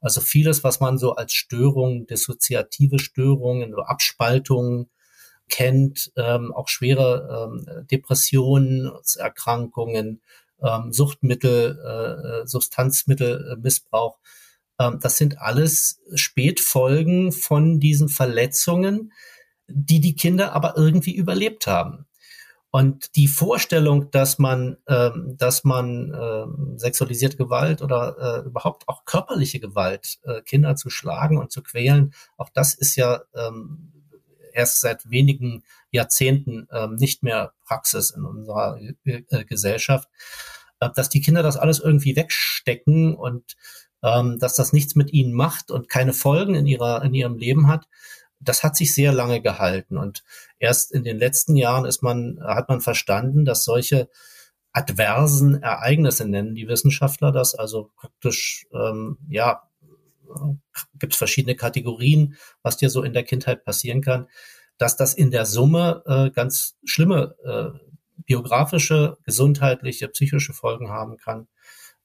Also vieles, was man so als Störungen, dissoziative Störungen, Abspaltungen kennt, ähm, auch schwere ähm, Depressionen, Erkrankungen, ähm, Suchtmittel, äh, äh Substanzmittelmissbrauch. Ähm, das sind alles Spätfolgen von diesen Verletzungen, die die Kinder aber irgendwie überlebt haben. Und die Vorstellung, dass man, ähm, dass man ähm, sexualisierte Gewalt oder äh, überhaupt auch körperliche Gewalt, äh, Kinder zu schlagen und zu quälen, auch das ist ja ähm, erst seit wenigen Jahrzehnten ähm, nicht mehr Praxis in unserer äh, Gesellschaft, äh, dass die Kinder das alles irgendwie wegstecken und ähm, dass das nichts mit ihnen macht und keine Folgen in ihrer in ihrem Leben hat das hat sich sehr lange gehalten. Und erst in den letzten Jahren ist man, hat man verstanden, dass solche adversen Ereignisse nennen die Wissenschaftler das, also praktisch, ähm, ja, gibt es verschiedene Kategorien, was dir so in der Kindheit passieren kann, dass das in der Summe äh, ganz schlimme äh, biografische, gesundheitliche, psychische Folgen haben kann.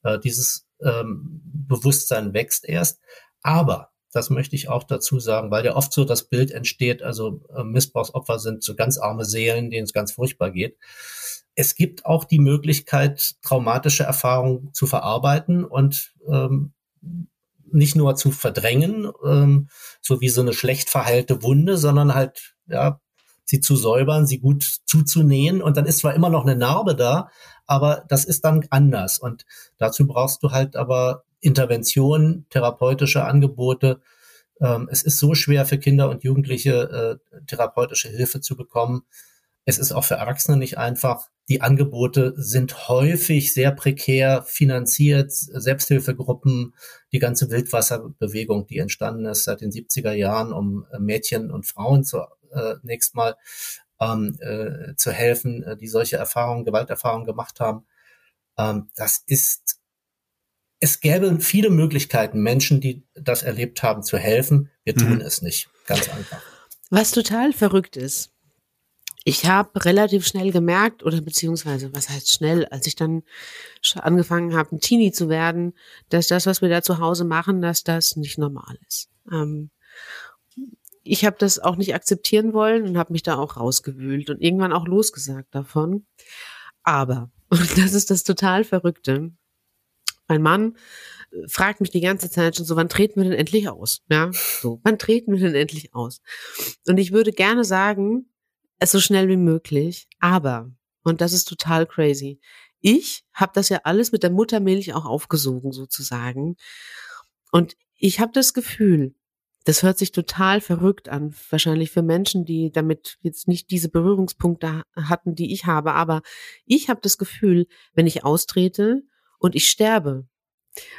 Äh, dieses ähm, Bewusstsein wächst erst. Aber, das möchte ich auch dazu sagen, weil ja oft so das Bild entsteht, also äh, Missbrauchsopfer sind so ganz arme Seelen, denen es ganz furchtbar geht. Es gibt auch die Möglichkeit, traumatische Erfahrungen zu verarbeiten und ähm, nicht nur zu verdrängen, ähm, so wie so eine schlecht verheilte Wunde, sondern halt ja sie zu säubern, sie gut zuzunähen und dann ist zwar immer noch eine Narbe da, aber das ist dann anders und dazu brauchst du halt aber Intervention, therapeutische Angebote. Ähm, es ist so schwer für Kinder und Jugendliche äh, therapeutische Hilfe zu bekommen. Es ist auch für Erwachsene nicht einfach. Die Angebote sind häufig sehr prekär finanziert. Selbsthilfegruppen, die ganze Wildwasserbewegung, die entstanden ist seit den 70er Jahren, um äh, Mädchen und Frauen zu äh, mal ähm, äh, zu helfen, äh, die solche Erfahrungen, Gewalterfahrungen gemacht haben. Ähm, das ist, es gäbe viele Möglichkeiten, Menschen, die das erlebt haben, zu helfen. Wir tun mhm. es nicht. Ganz einfach. Was total verrückt ist. Ich habe relativ schnell gemerkt, oder beziehungsweise, was heißt schnell, als ich dann angefangen habe, ein Teenie zu werden, dass das, was wir da zu Hause machen, dass das nicht normal ist. Ähm, ich habe das auch nicht akzeptieren wollen und habe mich da auch rausgewühlt und irgendwann auch losgesagt davon. Aber, *laughs* und das ist das total Verrückte, mein Mann äh, fragt mich die ganze Zeit schon so, wann treten wir denn endlich aus? Ja, so, wann treten wir denn endlich aus? Und ich würde gerne sagen, es so schnell wie möglich, aber, und das ist total crazy, ich habe das ja alles mit der Muttermilch auch aufgesogen sozusagen. Und ich habe das Gefühl, das hört sich total verrückt an, wahrscheinlich für Menschen, die damit jetzt nicht diese Berührungspunkte hatten, die ich habe. Aber ich habe das Gefühl, wenn ich austrete und ich sterbe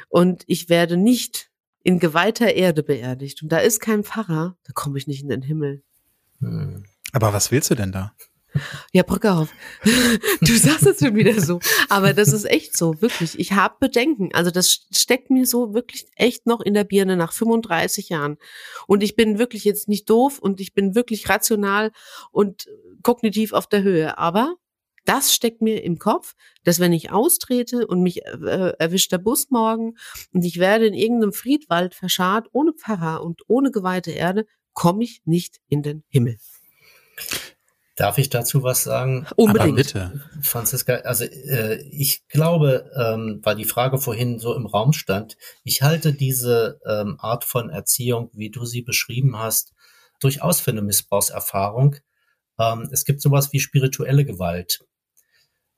und ich werde nicht in geweihter Erde beerdigt und da ist kein Pfarrer, da komme ich nicht in den Himmel. Hm. Aber was willst du denn da? Ja, Brücke auf. *laughs* Du sagst es schon wieder so. Aber das ist echt so, wirklich. Ich habe Bedenken. Also das steckt mir so wirklich echt noch in der Birne nach 35 Jahren. Und ich bin wirklich jetzt nicht doof und ich bin wirklich rational und kognitiv auf der Höhe. Aber das steckt mir im Kopf, dass wenn ich austrete und mich äh, erwischt der Bus morgen und ich werde in irgendeinem Friedwald verscharrt, ohne Pfarrer und ohne geweihte Erde, komme ich nicht in den Himmel. Darf ich dazu was sagen? Unbedingt. Aber bitte. Franziska, also äh, ich glaube, ähm, weil die Frage vorhin so im Raum stand, ich halte diese ähm, Art von Erziehung, wie du sie beschrieben hast, durchaus für eine Missbrauchserfahrung. Ähm, es gibt sowas wie spirituelle Gewalt.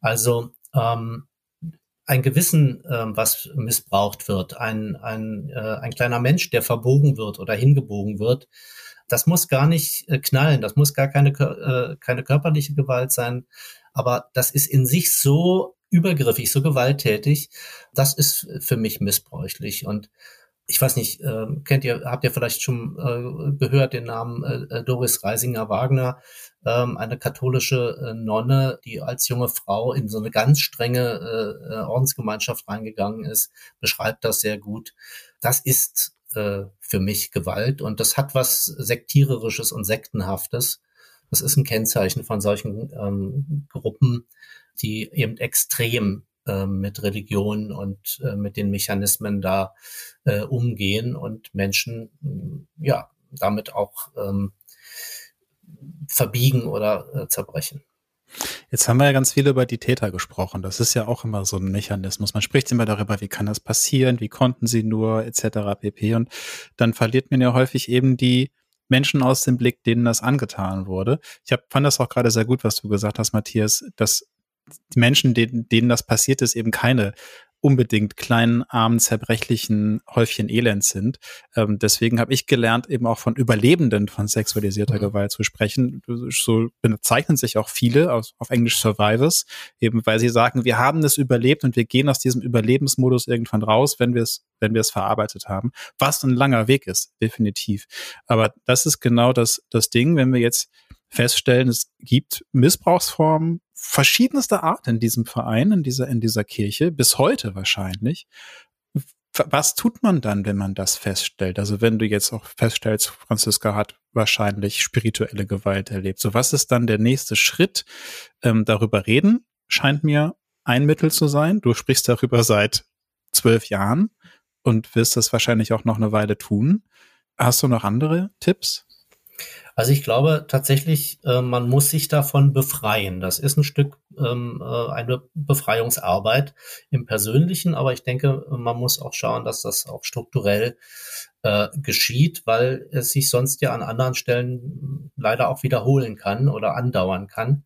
Also ähm, ein Gewissen, ähm, was missbraucht wird, ein, ein, äh, ein kleiner Mensch, der verbogen wird oder hingebogen wird, das muss gar nicht äh, knallen, das muss gar keine, äh, keine körperliche Gewalt sein, aber das ist in sich so übergriffig, so gewalttätig, das ist für mich missbräuchlich. Und ich weiß nicht, äh, kennt ihr, habt ihr vielleicht schon äh, gehört den Namen äh, äh Doris Reisinger-Wagner, ähm, eine katholische äh, Nonne, die als junge Frau in so eine ganz strenge äh, äh Ordensgemeinschaft reingegangen ist, beschreibt das sehr gut. Das ist äh, für mich Gewalt und das hat was sektiererisches und sektenhaftes. Das ist ein Kennzeichen von solchen ähm, Gruppen, die eben extrem äh, mit Religion und äh, mit den Mechanismen da äh, umgehen und Menschen ja damit auch ähm, verbiegen oder äh, zerbrechen. Jetzt haben wir ja ganz viel über die Täter gesprochen. Das ist ja auch immer so ein Mechanismus. Man spricht immer darüber, wie kann das passieren, wie konnten sie nur, etc. pp. Und dann verliert man ja häufig eben die Menschen aus dem Blick, denen das angetan wurde. Ich hab, fand das auch gerade sehr gut, was du gesagt hast, Matthias, dass die Menschen, denen, denen das passiert ist, eben keine unbedingt kleinen, armen, zerbrechlichen Häufchen Elend sind. Ähm, deswegen habe ich gelernt, eben auch von Überlebenden von sexualisierter mhm. Gewalt zu sprechen. So bezeichnen sich auch viele auf, auf Englisch Survivors, eben weil sie sagen, wir haben es überlebt und wir gehen aus diesem Überlebensmodus irgendwann raus, wenn wir es wenn wir es verarbeitet haben. Was ein langer Weg ist, definitiv. Aber das ist genau das, das Ding, wenn wir jetzt feststellen, es gibt Missbrauchsformen verschiedenster Art in diesem Verein, in dieser, in dieser Kirche, bis heute wahrscheinlich. was tut man dann, wenn man das feststellt? Also wenn du jetzt auch feststellst, Franziska hat wahrscheinlich spirituelle Gewalt erlebt. So, was ist dann der nächste Schritt? Ähm, darüber reden scheint mir ein Mittel zu sein. Du sprichst darüber seit zwölf Jahren und wirst das wahrscheinlich auch noch eine Weile tun. Hast du noch andere Tipps? Also ich glaube tatsächlich, äh, man muss sich davon befreien. Das ist ein Stück ähm, äh, eine Befreiungsarbeit im Persönlichen, aber ich denke, man muss auch schauen, dass das auch strukturell äh, geschieht, weil es sich sonst ja an anderen Stellen leider auch wiederholen kann oder andauern kann.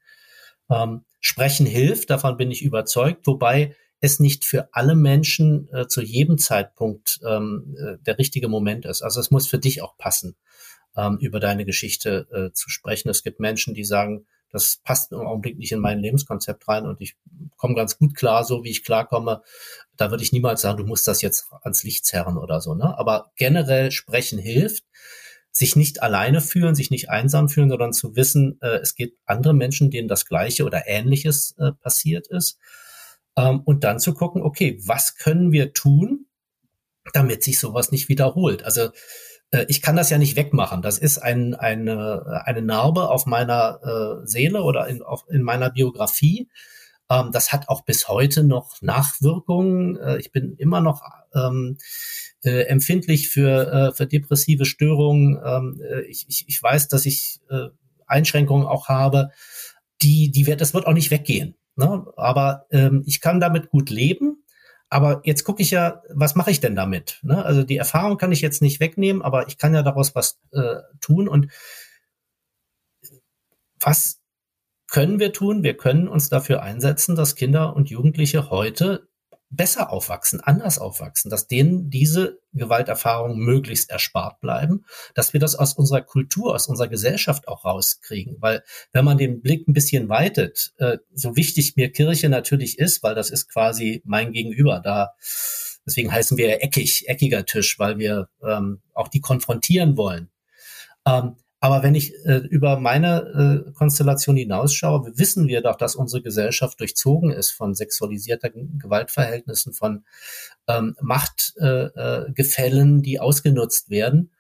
Ähm, Sprechen hilft, davon bin ich überzeugt, wobei es nicht für alle Menschen äh, zu jedem Zeitpunkt ähm, äh, der richtige Moment ist. Also es muss für dich auch passen ähm, über deine Geschichte äh, zu sprechen. Es gibt Menschen, die sagen, das passt im Augenblick nicht in mein Lebenskonzept rein und ich komme ganz gut klar, so wie ich klarkomme. Da würde ich niemals sagen, du musst das jetzt ans Licht zerren oder so. Ne? Aber generell sprechen hilft, sich nicht alleine fühlen, sich nicht einsam fühlen, sondern zu wissen, äh, es gibt andere Menschen, denen das Gleiche oder Ähnliches äh, passiert ist. Ähm, und dann zu gucken, okay, was können wir tun, damit sich sowas nicht wiederholt? Also ich kann das ja nicht wegmachen. Das ist ein, eine, eine Narbe auf meiner äh, Seele oder in, auf, in meiner Biografie. Ähm, das hat auch bis heute noch Nachwirkungen. Äh, ich bin immer noch ähm, äh, empfindlich für, äh, für depressive Störungen. Ähm, äh, ich, ich, ich weiß, dass ich äh, Einschränkungen auch habe. Die, die wird, das wird auch nicht weggehen. Ne? Aber ähm, ich kann damit gut leben. Aber jetzt gucke ich ja, was mache ich denn damit? Ne? Also die Erfahrung kann ich jetzt nicht wegnehmen, aber ich kann ja daraus was äh, tun. Und was können wir tun? Wir können uns dafür einsetzen, dass Kinder und Jugendliche heute besser aufwachsen, anders aufwachsen, dass denen diese Gewalterfahrungen möglichst erspart bleiben, dass wir das aus unserer Kultur, aus unserer Gesellschaft auch rauskriegen. Weil wenn man den Blick ein bisschen weitet, äh, so wichtig mir Kirche natürlich ist, weil das ist quasi mein Gegenüber, da deswegen heißen wir eckig, eckiger Tisch, weil wir ähm, auch die konfrontieren wollen. Ähm, aber wenn ich äh, über meine äh, Konstellation hinausschaue, wissen wir doch, dass unsere Gesellschaft durchzogen ist von sexualisierter Gewaltverhältnissen, von ähm, Machtgefällen, äh, äh, die ausgenutzt werden.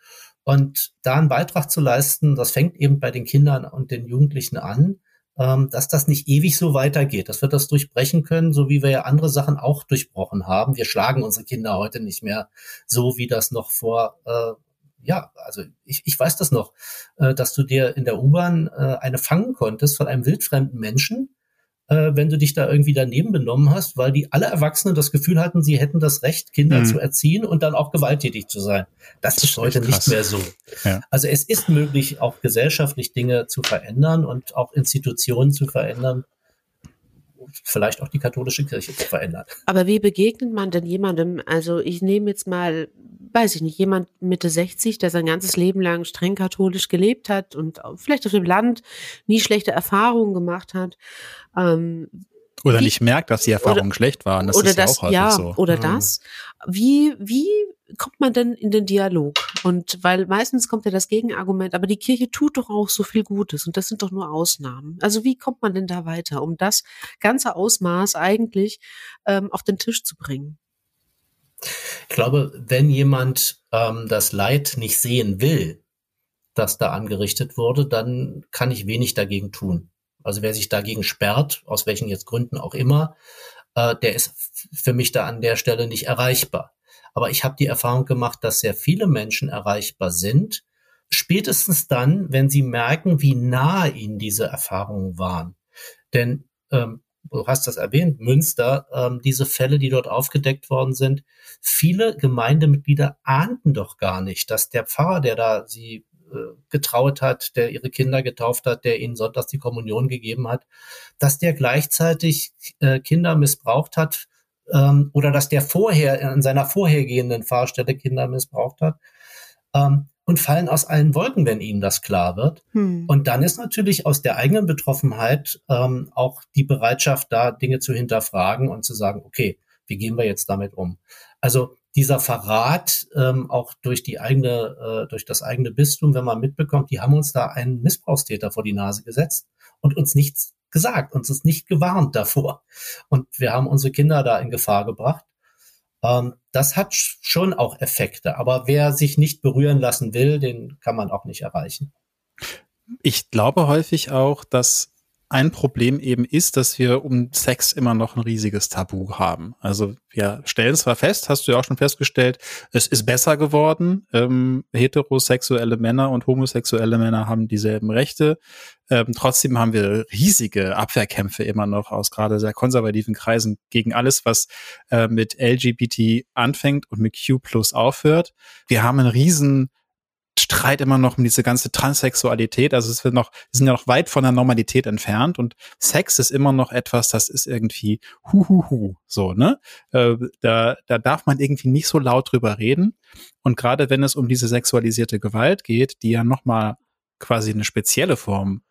Und da einen Beitrag zu leisten, das fängt eben bei den Kindern und den Jugendlichen an, ähm, dass das nicht ewig so weitergeht, dass wir das durchbrechen können, so wie wir ja andere Sachen auch durchbrochen haben. Wir schlagen unsere Kinder heute nicht mehr so, wie das noch vor äh, ja, also ich, ich weiß das noch, äh, dass du dir in der U-Bahn äh, eine fangen konntest von einem wildfremden Menschen, äh, wenn du dich da irgendwie daneben benommen hast, weil die alle Erwachsenen das Gefühl hatten, sie hätten das Recht, Kinder mhm. zu erziehen und dann auch gewalttätig zu sein. Das, das ist heute nicht mehr so. Ja. Also es ist möglich, auch gesellschaftlich Dinge zu verändern und auch Institutionen zu verändern vielleicht auch die katholische Kirche zu verändern. Aber wie begegnet man denn jemandem, also ich nehme jetzt mal, weiß ich nicht, jemand Mitte 60, der sein ganzes Leben lang streng katholisch gelebt hat und vielleicht auf dem Land nie schlechte Erfahrungen gemacht hat. Ähm, oder wie, nicht merkt, dass die Erfahrungen oder, schlecht waren. Das oder ist das, ja auch ja, so. Oder mhm. das. Wie, wie kommt man denn in den Dialog? Und weil meistens kommt ja das Gegenargument, aber die Kirche tut doch auch so viel Gutes und das sind doch nur Ausnahmen. Also wie kommt man denn da weiter, um das ganze Ausmaß eigentlich ähm, auf den Tisch zu bringen? Ich glaube, wenn jemand ähm, das Leid nicht sehen will, das da angerichtet wurde, dann kann ich wenig dagegen tun. Also wer sich dagegen sperrt, aus welchen jetzt Gründen auch immer, äh, der ist für mich da an der Stelle nicht erreichbar. Aber ich habe die Erfahrung gemacht, dass sehr viele Menschen erreichbar sind, spätestens dann, wenn sie merken, wie nahe ihnen diese Erfahrungen waren. Denn ähm, du hast das erwähnt, Münster, ähm, diese Fälle, die dort aufgedeckt worden sind, viele Gemeindemitglieder ahnten doch gar nicht, dass der Pfarrer, der da sie äh, getraut hat, der ihre Kinder getauft hat, der ihnen sonntags die Kommunion gegeben hat, dass der gleichzeitig äh, Kinder missbraucht hat ähm, oder dass der vorher in seiner vorhergehenden Fahrstelle Kinder missbraucht hat. Ähm, und fallen aus allen Wolken, wenn ihnen das klar wird. Hm. Und dann ist natürlich aus der eigenen Betroffenheit ähm, auch die Bereitschaft da, Dinge zu hinterfragen und zu sagen, okay, wie gehen wir jetzt damit um? Also dieser Verrat ähm, auch durch die eigene, äh, durch das eigene Bistum, wenn man mitbekommt, die haben uns da einen Missbrauchstäter vor die Nase gesetzt und uns nichts gesagt, uns ist nicht gewarnt davor. Und wir haben unsere Kinder da in Gefahr gebracht. Ähm, das hat schon auch Effekte, aber wer sich nicht berühren lassen will, den kann man auch nicht erreichen. Ich glaube häufig auch, dass ein Problem eben ist, dass wir um Sex immer noch ein riesiges Tabu haben. Also wir stellen zwar fest, hast du ja auch schon festgestellt, es ist besser geworden. Ähm, heterosexuelle Männer und homosexuelle Männer haben dieselben Rechte. Ähm, trotzdem haben wir riesige Abwehrkämpfe immer noch aus gerade sehr konservativen Kreisen gegen alles, was äh, mit LGBT anfängt und mit Q plus aufhört. Wir haben einen riesen Streit immer noch um diese ganze Transsexualität. Also es wird noch, wir sind ja noch weit von der Normalität entfernt und Sex ist immer noch etwas, das ist irgendwie hu hu hu, so, ne? Äh, da, da darf man irgendwie nicht so laut drüber reden. Und gerade wenn es um diese sexualisierte Gewalt geht, die ja nochmal quasi eine spezielle Form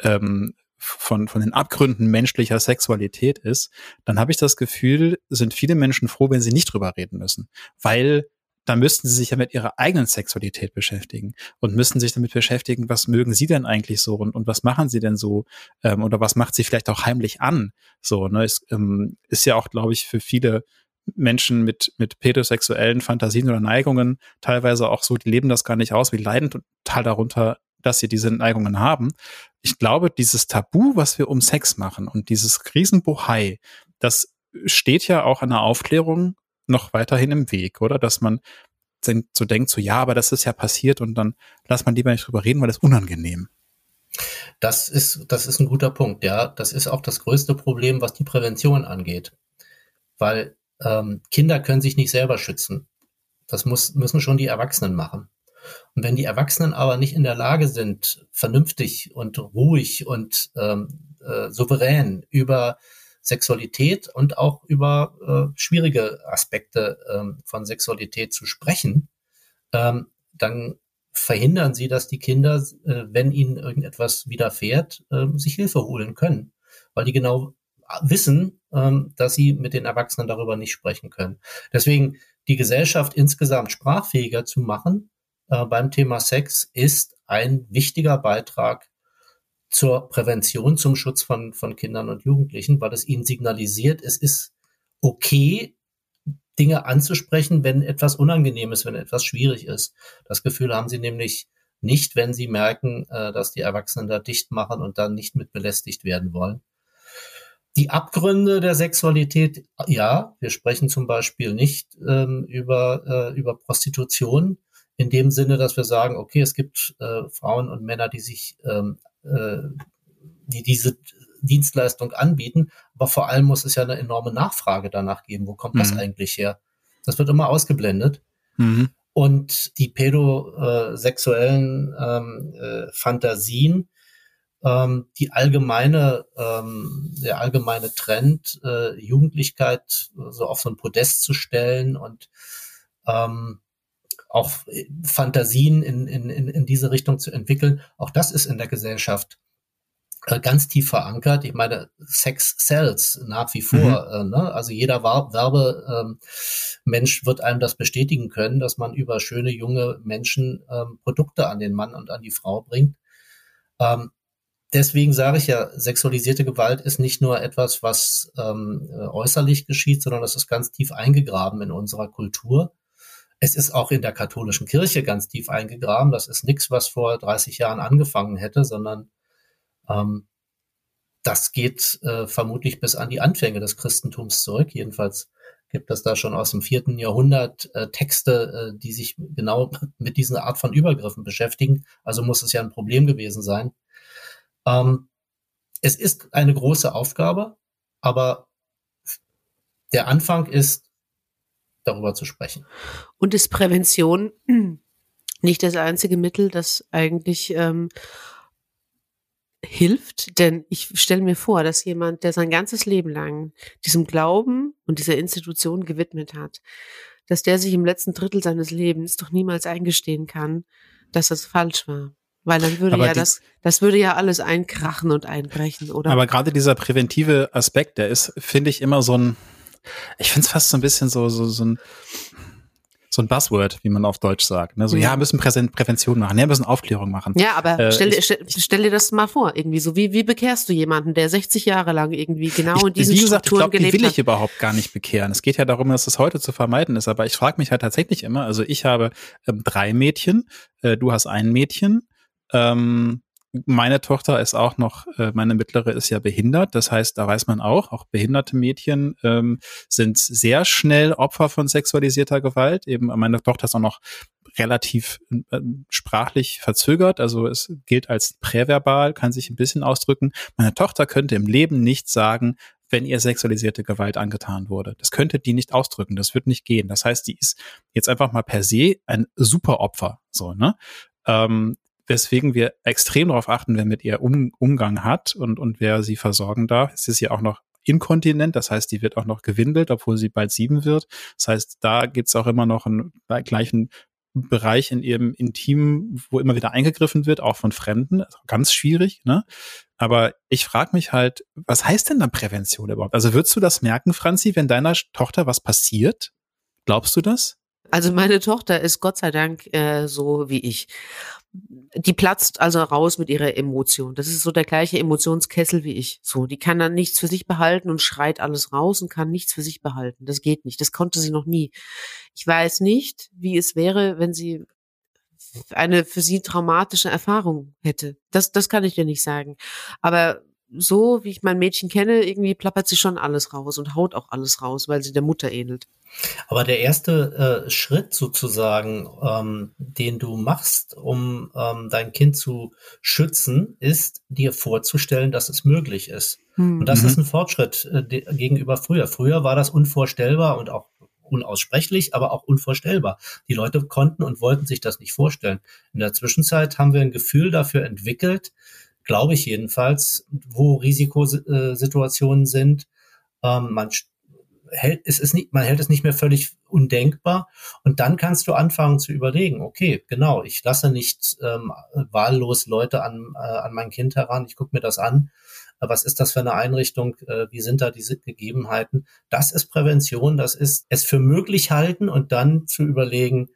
ähm, von, von den Abgründen menschlicher Sexualität ist, dann habe ich das Gefühl, sind viele Menschen froh, wenn sie nicht drüber reden müssen. Weil dann müssten sie sich ja mit ihrer eigenen Sexualität beschäftigen und müssten sich damit beschäftigen, was mögen sie denn eigentlich so und, und was machen sie denn so ähm, oder was macht sie vielleicht auch heimlich an. So, ne, es ähm, ist ja auch, glaube ich, für viele Menschen mit, mit pädosexuellen Fantasien oder Neigungen teilweise auch so, die leben das gar nicht aus, wie leiden total darunter, dass sie diese Neigungen haben. Ich glaube, dieses Tabu, was wir um Sex machen und dieses Riesenbohai, das steht ja auch an der Aufklärung noch weiterhin im Weg, oder? Dass man so denkt, so ja, aber das ist ja passiert und dann lass man lieber nicht drüber reden, weil das unangenehm. Das ist, das ist ein guter Punkt, ja. Das ist auch das größte Problem, was die Prävention angeht. Weil ähm, Kinder können sich nicht selber schützen. Das muss, müssen schon die Erwachsenen machen. Und wenn die Erwachsenen aber nicht in der Lage sind, vernünftig und ruhig und ähm, äh, souverän über Sexualität und auch über äh, schwierige Aspekte ähm, von Sexualität zu sprechen, ähm, dann verhindern sie, dass die Kinder, äh, wenn ihnen irgendetwas widerfährt, äh, sich Hilfe holen können, weil die genau wissen, ähm, dass sie mit den Erwachsenen darüber nicht sprechen können. Deswegen die Gesellschaft insgesamt sprachfähiger zu machen äh, beim Thema Sex ist ein wichtiger Beitrag zur Prävention, zum Schutz von, von Kindern und Jugendlichen, weil es ihnen signalisiert, es ist okay, Dinge anzusprechen, wenn etwas unangenehm ist, wenn etwas schwierig ist. Das Gefühl haben sie nämlich nicht, wenn sie merken, äh, dass die Erwachsenen da dicht machen und dann nicht mit belästigt werden wollen. Die Abgründe der Sexualität, ja, wir sprechen zum Beispiel nicht ähm, über, äh, über Prostitution in dem Sinne, dass wir sagen, okay, es gibt äh, Frauen und Männer, die sich ähm, äh, die diese Dienstleistung anbieten. Aber vor allem muss es ja eine enorme Nachfrage danach geben. Wo kommt mhm. das eigentlich her? Das wird immer ausgeblendet. Mhm. Und die pädosexuellen ähm, äh, Fantasien, ähm, die allgemeine, ähm, der allgemeine Trend, äh, Jugendlichkeit so auf so ein Podest zu stellen und ähm, auch äh, Fantasien in, in, in diese Richtung zu entwickeln. Auch das ist in der Gesellschaft äh, ganz tief verankert. Ich meine, Sex sells nach wie vor. Mhm. Äh, ne? Also jeder Werbemensch ähm, wird einem das bestätigen können, dass man über schöne junge Menschen ähm, Produkte an den Mann und an die Frau bringt. Ähm, deswegen sage ich ja, sexualisierte Gewalt ist nicht nur etwas, was ähm, äußerlich geschieht, sondern das ist ganz tief eingegraben in unserer Kultur. Es ist auch in der katholischen Kirche ganz tief eingegraben. Das ist nichts, was vor 30 Jahren angefangen hätte, sondern ähm, das geht äh, vermutlich bis an die Anfänge des Christentums zurück. Jedenfalls gibt es da schon aus dem vierten Jahrhundert äh, Texte, äh, die sich genau *laughs* mit dieser Art von Übergriffen beschäftigen. Also muss es ja ein Problem gewesen sein. Ähm, es ist eine große Aufgabe, aber der Anfang ist darüber zu sprechen. Und ist Prävention *clears throat* nicht das einzige Mittel, das eigentlich ähm, hilft? Denn ich stelle mir vor, dass jemand, der sein ganzes Leben lang diesem Glauben und dieser Institution gewidmet hat, dass der sich im letzten Drittel seines Lebens doch niemals eingestehen kann, dass das falsch war. Weil dann würde aber ja das, das würde ja alles einkrachen und einbrechen, oder? Aber gerade dieser präventive Aspekt, der ist, finde ich, immer so ein, ich finde es fast so ein bisschen so, so, so ein, so ein Buzzword, wie man auf Deutsch sagt. Ne? So, ja, müssen Präsen Prävention machen, ja, müssen Aufklärung machen. Ja, aber Äh, stell, dir- ich- stell, stell dir das mal vor, irgendwie so. Wie, wie bekehrst du jemanden, der 60 Jahre lang irgendwie genau in diesen wie gesagt, ich Strukturen glaube, die will hat? ich überhaupt gar nicht bekehren. Es geht ja darum, dass es heute zu vermeiden ist. Aber ich frage mich halt tatsächlich immer, also ich habe ähm, drei Mädchen, äh, du hast ein Mädchen. Ähm, meine Tochter ist auch noch, äh, meine mittlere ist ja behindert. Das heißt, da weiß man auch, auch behinderte Mädchen ähm, sind sehr schnell Opfer von sexualisierter Gewalt. Eben meine Tochter ist auch noch relativ äh, sprachlich verzögert, also es gilt als präverbal, kann sich ein bisschen ausdrücken. Meine Tochter könnte im Leben nicht sagen, wenn ihr sexualisierte Gewalt angetan wurde. Das könnte die nicht ausdrücken, das wird nicht gehen. Das heißt, die ist jetzt einfach mal per se ein super Opfer, so, ne? Ähm, weswegen wir extrem darauf achten, wer mit ihr um, Umgang hat und, und wer sie versorgen darf. Es ist ja auch noch inkontinent, das heißt, die wird auch noch gewindelt, obwohl sie bald sieben wird. Das heißt, da gibt's auch immer noch einen gleichen Bereich in ihrem Intimen, wo immer wieder eingegriffen wird, auch von Fremden. Ganz schwierig, ne? Aber ich frage mich halt, was heißt denn dann Prävention überhaupt? Also würdest du das merken, Franzi, wenn deiner Tochter was passiert? Glaubst du das? Also meine Tochter ist Gott sei Dank äh, so wie ich. Die platzt also raus mit ihrer Emotion. Das ist so der gleiche Emotionskessel wie ich. So, die kann dann nichts für sich behalten und schreit alles raus und kann nichts für sich behalten. Das geht nicht. Das konnte sie noch nie. Ich weiß nicht, wie es wäre, wenn sie eine für sie traumatische Erfahrung hätte. Das, das kann ich dir nicht sagen. Aber so, wie ich mein Mädchen kenne, irgendwie plappert sie schon alles raus und haut auch alles raus, weil sie der Mutter ähnelt. Aber der erste äh, Schritt sozusagen, ähm, den du machst, um ähm, dein Kind zu schützen, ist dir vorzustellen, dass es möglich ist. Und das Mhm. ist ein Fortschritt äh, gegenüber früher. Früher war das unvorstellbar und auch unaussprechlich, aber auch unvorstellbar. Die Leute konnten und wollten sich das nicht vorstellen. In der Zwischenzeit haben wir ein Gefühl dafür entwickelt, glaube ich jedenfalls, wo Risikosituationen sind. Ähm, man hält, es ist nicht, man hält es nicht mehr völlig undenkbar. Und dann kannst du anfangen zu überlegen, okay, genau, ich lasse nicht ähm, wahllos Leute an, äh, an mein Kind heran, ich gucke mir das an. Was ist das für eine Einrichtung? Äh, Wie sind da diese Gegebenheiten? Das ist Prävention, das ist es für möglich halten und dann zu überlegen,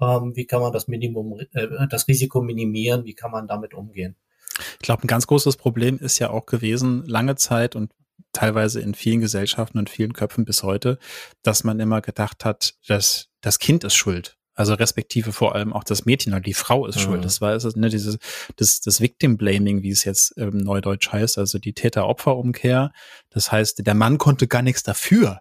ähm, wie kann man das Minimum, äh, das Risiko minimieren, wie kann man damit umgehen. Ich glaube, ein ganz großes Problem ist ja auch gewesen, lange Zeit und teilweise in vielen Gesellschaften und vielen Köpfen bis heute, dass man immer gedacht hat, dass das Kind ist schuld. Also respektive vor allem auch das Mädchen oder die Frau ist Mhm. schuld. Das war es, ne, dieses, das, das Victim Blaming, wie es jetzt ähm, neudeutsch heißt, also die Täter-Opfer-Umkehr. Das heißt, der Mann konnte gar nichts dafür.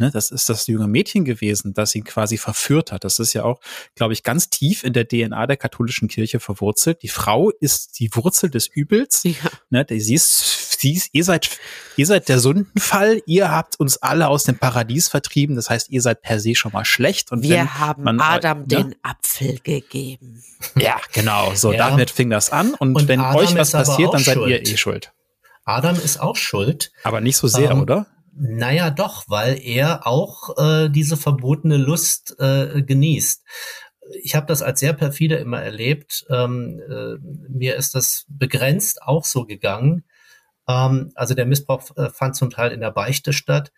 Ne, das ist das junge Mädchen gewesen, das ihn quasi verführt hat. Das ist ja auch, glaube ich, ganz tief in der DNA der katholischen Kirche verwurzelt. Die Frau ist die Wurzel des Übels. Ja. Ne, sie ist, sie ist, ihr seid, ihr seid der Sündenfall. Ihr habt uns alle aus dem Paradies vertrieben. Das heißt, ihr seid per se schon mal schlecht. Und Wir haben man, Adam ne? den Apfel gegeben. Ja, genau. So, Ja. damit fing das an. Und, Und wenn Adam euch was passiert, dann seid ihr schuld. eh schuld. Adam ist auch schuld. Aber nicht so sehr, Ähm, oder? Naja, doch, weil er auch äh, diese verbotene Lust äh, genießt. Ich habe das als sehr perfide immer erlebt. Ähm, äh, mir ist das begrenzt auch so gegangen. Ähm, also der Missbrauch äh, fand zum Teil in der Beichte statt.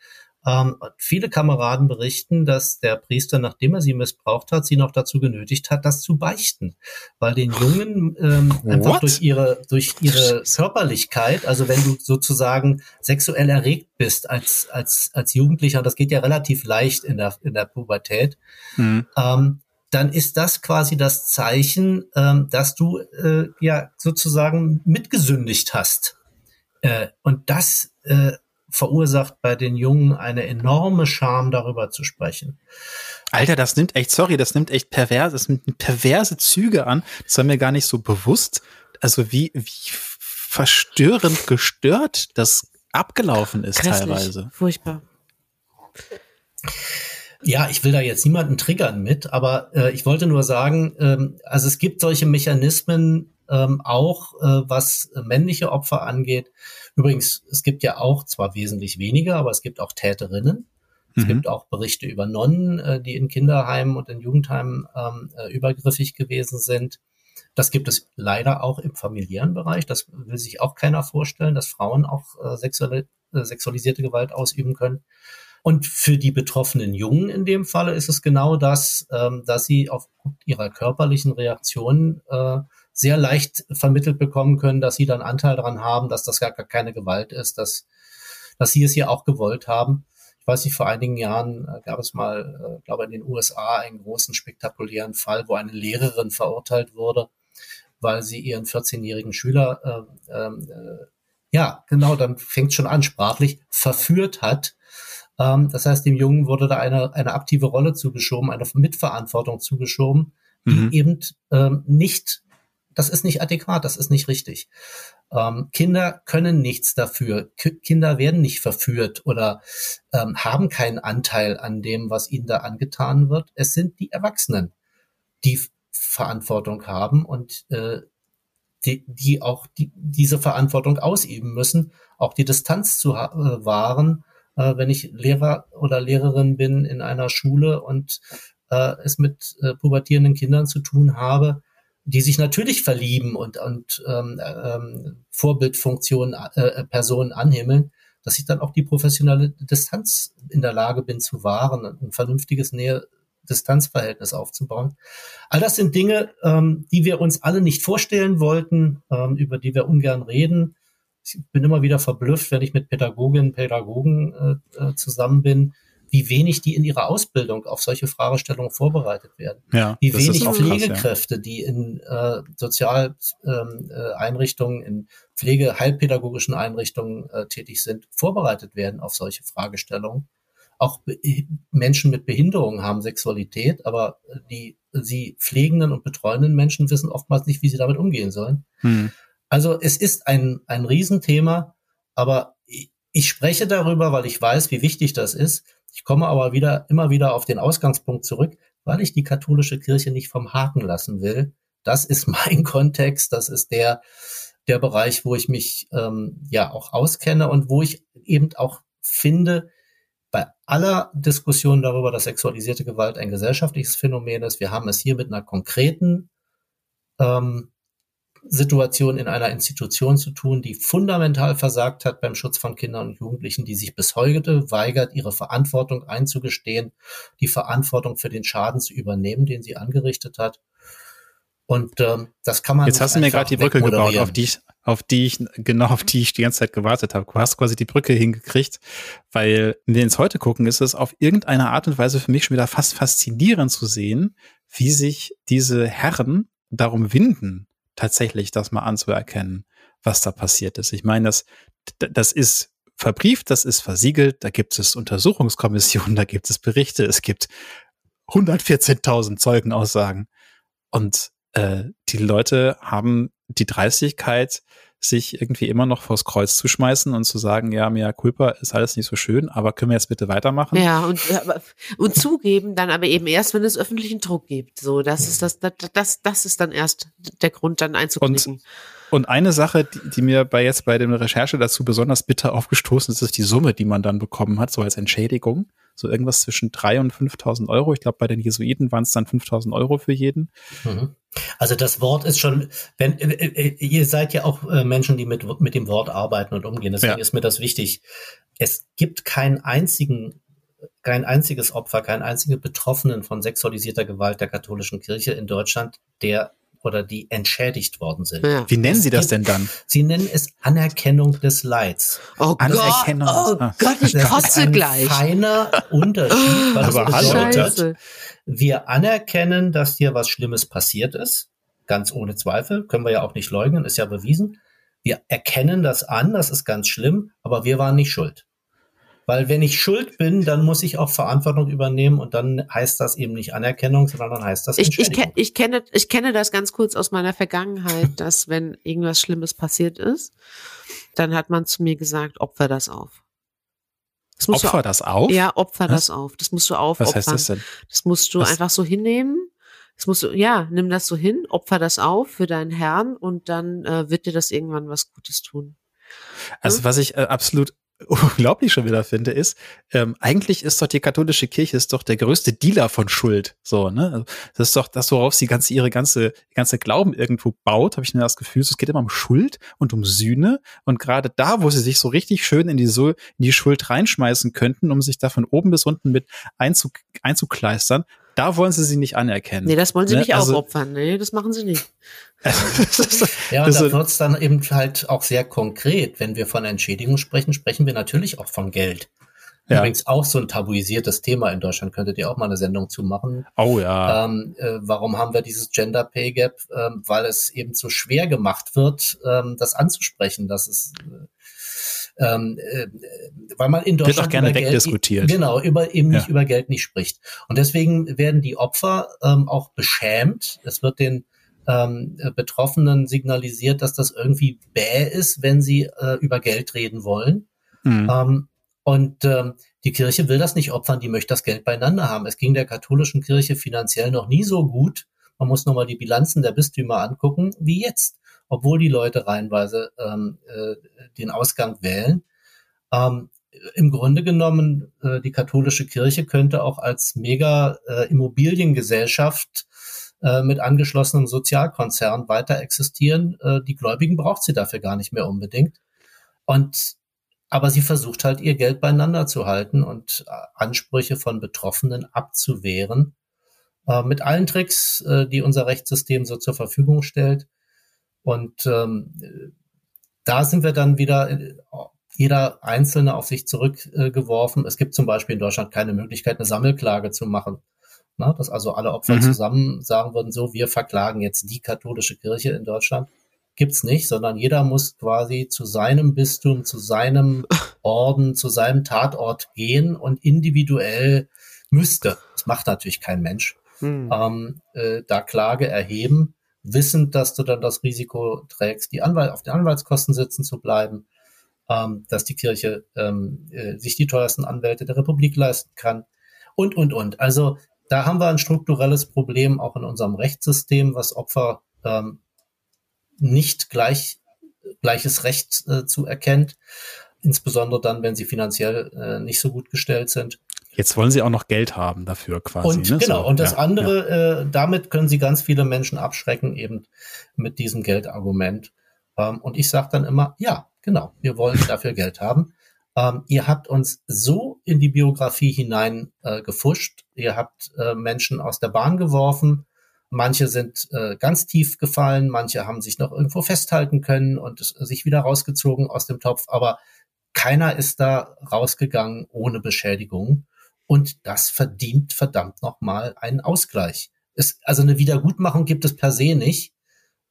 Ähm, viele Kameraden berichten, dass der Priester, nachdem er sie missbraucht hat, sie noch dazu genötigt hat, das zu beichten, weil den Jungen ähm, einfach durch ihre durch ihre Körperlichkeit, also wenn du sozusagen sexuell erregt bist als als als Jugendlicher, das geht ja relativ leicht in der in der Pubertät, Mhm. ähm, dann ist das quasi das Zeichen, ähm, dass du äh, ja sozusagen mitgesündigt hast. Äh, und das äh, verursacht bei den Jungen eine enorme Scham, darüber zu sprechen. Alter, das nimmt echt, sorry, das nimmt echt perverse, das nimmt perverse Züge an. Das war mir gar nicht so bewusst. Also wie, wie verstörend gestört das abgelaufen ist Grässlich. teilweise. Furchtbar. Ja, ich will da jetzt niemanden triggern mit, aber äh, ich wollte nur sagen, ähm, also es gibt solche Mechanismen ähm, auch, äh, was männliche Opfer angeht. Übrigens, es gibt ja auch zwar wesentlich weniger, aber es gibt auch Täterinnen. Es Mhm. gibt auch Berichte über Nonnen, äh, die in Kinderheimen und in Jugendheimen ähm, äh, übergriffig gewesen sind. Das gibt es leider auch im familiären Bereich. Das will sich auch keiner vorstellen, dass Frauen auch äh, sexuelle, äh, sexualisierte Gewalt ausüben können. Und für die betroffenen Jungen in dem Falle ist es genau das, ähm, dass sie aufgrund ihrer körperlichen Reaktionen äh, sehr leicht vermittelt bekommen können, dass sie dann Anteil daran haben, dass das gar keine Gewalt ist, dass, dass sie es ja auch gewollt haben. Ich weiß nicht, vor einigen Jahren äh, gab es mal, äh, glaube in den USA einen großen spektakulären Fall, wo eine Lehrerin verurteilt wurde, weil sie ihren 14-jährigen Schüler, äh, äh, ja, genau, dann fängt schon an, sprachlich verführt hat. Ähm, das heißt, dem Jungen wurde da eine, eine aktive Rolle zugeschoben, eine Mitverantwortung zugeschoben, die mhm. eben ähm, nicht das ist nicht adäquat, das ist nicht richtig. Ähm, Kinder können nichts dafür. K Kinder werden nicht verführt oder ähm, haben keinen Anteil an dem, was ihnen da angetan wird. Es sind die Erwachsenen, die Verantwortung haben und äh, die, die auch die, diese Verantwortung ausüben müssen, auch die Distanz zu äh, wahren, äh, wenn ich Lehrer oder Lehrerin bin in einer Schule und äh, es mit äh, pubertierenden Kindern zu tun habe, die sich natürlich verlieben und, und ähm, ähm, Vorbildfunktionen, äh, Personen anhimmeln, dass ich dann auch die professionelle Distanz in der Lage bin zu wahren, ein vernünftiges Nähe-Distanzverhältnis aufzubauen. All das sind Dinge, ähm, die wir uns alle nicht vorstellen wollten, ähm, über die wir ungern reden. Ich bin immer wieder verblüfft, wenn ich mit Pädagoginnen, Pädagogen äh, äh zusammen bin, wie wenig die in ihrer Ausbildung auf solche Fragestellungen vorbereitet werden. Ja, wie wenig Pflegekräfte, krass, ja. die in äh, Sozialeinrichtungen, ähm, äh, in Pflege-heilpädagogischen Einrichtungen äh, tätig sind, vorbereitet werden auf solche Fragestellungen. Auch Menschen mit Behinderungen haben Sexualität, aber die sie pflegenden und betreuenden Menschen wissen oftmals nicht, wie sie damit umgehen sollen. Hm. Also es ist ein, ein Riesenthema, aber ich spreche darüber, weil ich weiß, wie wichtig das ist. Ich komme aber wieder, immer wieder auf den Ausgangspunkt zurück, weil ich die katholische Kirche nicht vom Haken lassen will. Das ist *laughs* mein Kontext, das ist der, der Bereich, wo ich mich ähm, ja auch auskenne und wo ich eben auch finde, bei aller Diskussion darüber, dass sexualisierte Gewalt ein gesellschaftliches Phänomen ist, wir haben es hier mit einer konkreten ähm, Situation in einer Institution zu tun, die fundamental versagt hat beim Schutz von Kindern und Jugendlichen, die sich bis heute weigert, ihre Verantwortung einzugestehen, die Verantwortung für den Schaden zu übernehmen, den sie angerichtet hat. Und ähm, das kann man. Jetzt hast du mir gerade die Brücke gebaut, auf die ich, auf die ich genau auf die ich die ganze Zeit gewartet habe. Du hast quasi die Brücke hingekriegt, weil wenn wir ins Heute gucken, ist es auf irgendeine Art und Weise für mich schon wieder fast faszinierend zu sehen, wie sich diese Herren darum winden, tatsächlich das mal anzuerkennen, was da passiert ist. Ich meine, das, das ist verbrieft, das ist versiegelt, da gibt es Untersuchungskommissionen, *laughs* da gibt es Berichte, es gibt 114.000 Zeugenaussagen. Und äh, die Leute haben die Dreistigkeit, sich irgendwie immer noch vors Kreuz zu schmeißen und zu sagen, ja, mea culpa ist alles nicht so schön, aber können wir jetzt bitte weitermachen? Ja, und, und zugeben dann aber eben erst, wenn es öffentlichen Druck gibt. So, das ist das, das, das, das ist dann erst der Grund, dann einzuklicken. Und, und eine Sache, die, die mir bei jetzt bei der Recherche dazu besonders bitter aufgestoßen ist, ist die Summe, die man dann bekommen hat, so als Entschädigung so irgendwas zwischen drei und 5.000 Euro. Ich glaube, bei den Jesuiten waren es dann 5.000 Euro für jeden. Mhm. Also das Wort ist schon, wenn äh, äh, ihr seid ja auch äh, Menschen, die mit mit dem Wort arbeiten und umgehen. Deswegen ja. ist mir das wichtig. Es gibt keinen einzigen kein einziges Opfer, keinen einzigen Betroffenen von sexualisierter Gewalt der katholischen Kirche in Deutschland, der oder die entschädigt worden sind. Ja. Wie nennen Sie das denn dann? Sie nennen es Anerkennung des Leids. Oh Anerkennung. Gott, oh Gott, ich kotze gleich. Feiner Unterschied, was Aber bedeutet. Wir anerkennen, dass dir was Schlimmes passiert ist. Ganz ohne Zweifel. Können wir ja auch nicht leugnen, ist ja bewiesen. Wir erkennen das an, das ist ganz schlimm, aber wir waren nicht schuld. Weil wenn ich schuld bin, dann muss ich auch Verantwortung übernehmen und dann heißt das eben nicht Anerkennung, sondern dann heißt das ich, ich, ich, kenne, ich kenne das ganz kurz aus meiner Vergangenheit, *laughs* dass wenn irgendwas Schlimmes passiert ist, dann hat man zu mir gesagt, opfer das auf. Das opfer du, das auf? Ja, opfer Was? das auf. Das musst du auf. Was heißt das denn? Das musst du Was? einfach so hinnehmen. Das musst du, ja, nimm das so hin, opfer das auf für deinen Herrn und dann äh, wird dir das irgendwann was Gutes tun. Also was ich äh, absolut unglaublich schon wieder finde, ist, ähm, eigentlich ist doch die katholische Kirche ist doch der größte Dealer von Schuld. So, ne? Also, das ist doch das, worauf sie ganze, ihre ganze, ganze Glauben irgendwo baut, habe ich nur das Gefühl. Es geht immer um Schuld und um Sühne. Und gerade da, wo sie sich so richtig schön in die, so, in die Schuld reinschmeißen könnten, um sich da von oben bis unten mit einzug, einzukleistern, da wollen sie sie nicht anerkennen. Nee, das wollen sie Ne? nicht Also- aufopfern. Nee, das machen sie nicht. *laughs* Ja, und Das da ist- wird es dann eben halt auch sehr konkret. Wenn wir von Entschädigung sprechen, sprechen wir natürlich auch von Geld. Ja. Übrigens auch so ein tabuisiertes Thema in Deutschland. Könntet ihr auch mal eine Sendung zu machen. Oh ja. Ähm, äh, warum haben wir dieses Gender Pay Gap? Ähm, weil es eben so schwer gemacht wird, ähm, das anzusprechen. Das ist, äh, ähm, äh, weil man in Wird Deutschland auch gerne über Geld- wegdiskutiert. Genau, über eben nicht Ja. über Geld nicht spricht. Und deswegen werden die Opfer ähm, auch beschämt. Es wird den ähm, äh, Betroffenen signalisiert, dass das irgendwie bäh ist, wenn sie äh, über Geld reden wollen. Hm. Ähm, und ähm, die Kirche will das nicht opfern, die möchte das Geld beieinander haben. Es ging der katholischen Kirche finanziell noch nie so gut. Man muss nochmal die Bilanzen der Bistümer angucken, wie jetzt, obwohl die Leute reihenweise ähm, äh, den Ausgang wählen. Ähm, Im Grunde genommen, äh, die katholische Kirche könnte auch als mega äh, äh, mit angeschlossenem Sozialkonzern weiter existieren. Äh, die Gläubigen braucht sie dafür gar nicht mehr unbedingt. Und aber sie versucht halt ihr Geld beieinander zu halten und äh, Ansprüche von Betroffenen abzuwehren. Äh, mit allen Tricks, äh, die unser Rechtssystem so zur Verfügung stellt. Und ähm, äh, da sind wir dann wieder äh, jeder Einzelne auf sich zurückgeworfen. Es gibt zum Beispiel in Deutschland keine Möglichkeit, eine Sammelklage zu machen. Na, dass also alle Opfer Mhm. zusammen sagen würden, so, wir verklagen jetzt die katholische Kirche in Deutschland. Gibt's nicht, sondern jeder muss quasi zu seinem Bistum, zu seinem *laughs* Orden, zu seinem Tatort gehen und individuell müsste, das macht natürlich kein Mensch, Hm. ähm, äh, da Klage erheben, wissend, dass du dann das Risiko trägst, die Anwalt auf den Anwaltskosten sitzen zu bleiben, ähm, dass die Kirche ähm, äh, sich die teuersten Anwälte der Republik leisten kann und, und, und. Also da haben wir ein strukturelles Problem auch in unserem Rechtssystem, was Opfer ähm, nicht gleich, gleiches Recht äh, zu erkennt, insbesondere dann, wenn sie finanziell äh, nicht so gut gestellt sind. Jetzt wollen sie auch noch Geld haben dafür quasi. Und ne? genau, So, und das ja, andere, Äh, damit können sie ganz viele Menschen abschrecken, eben mit diesem Geldargument. Ähm, und ich sage dann immer, ja, genau, wir wollen dafür Geld haben. Ähm, ihr habt uns so in die Biografie hinein äh, gefuscht, ihr habt äh, Menschen aus der Bahn geworfen, manche sind äh, ganz tief gefallen, manche haben sich noch irgendwo festhalten können und es, sich wieder rausgezogen aus dem Topf, aber keiner ist da rausgegangen ohne Beschädigung. Und das verdient verdammt nochmal einen Ausgleich. Es, also eine Wiedergutmachung gibt es per se nicht.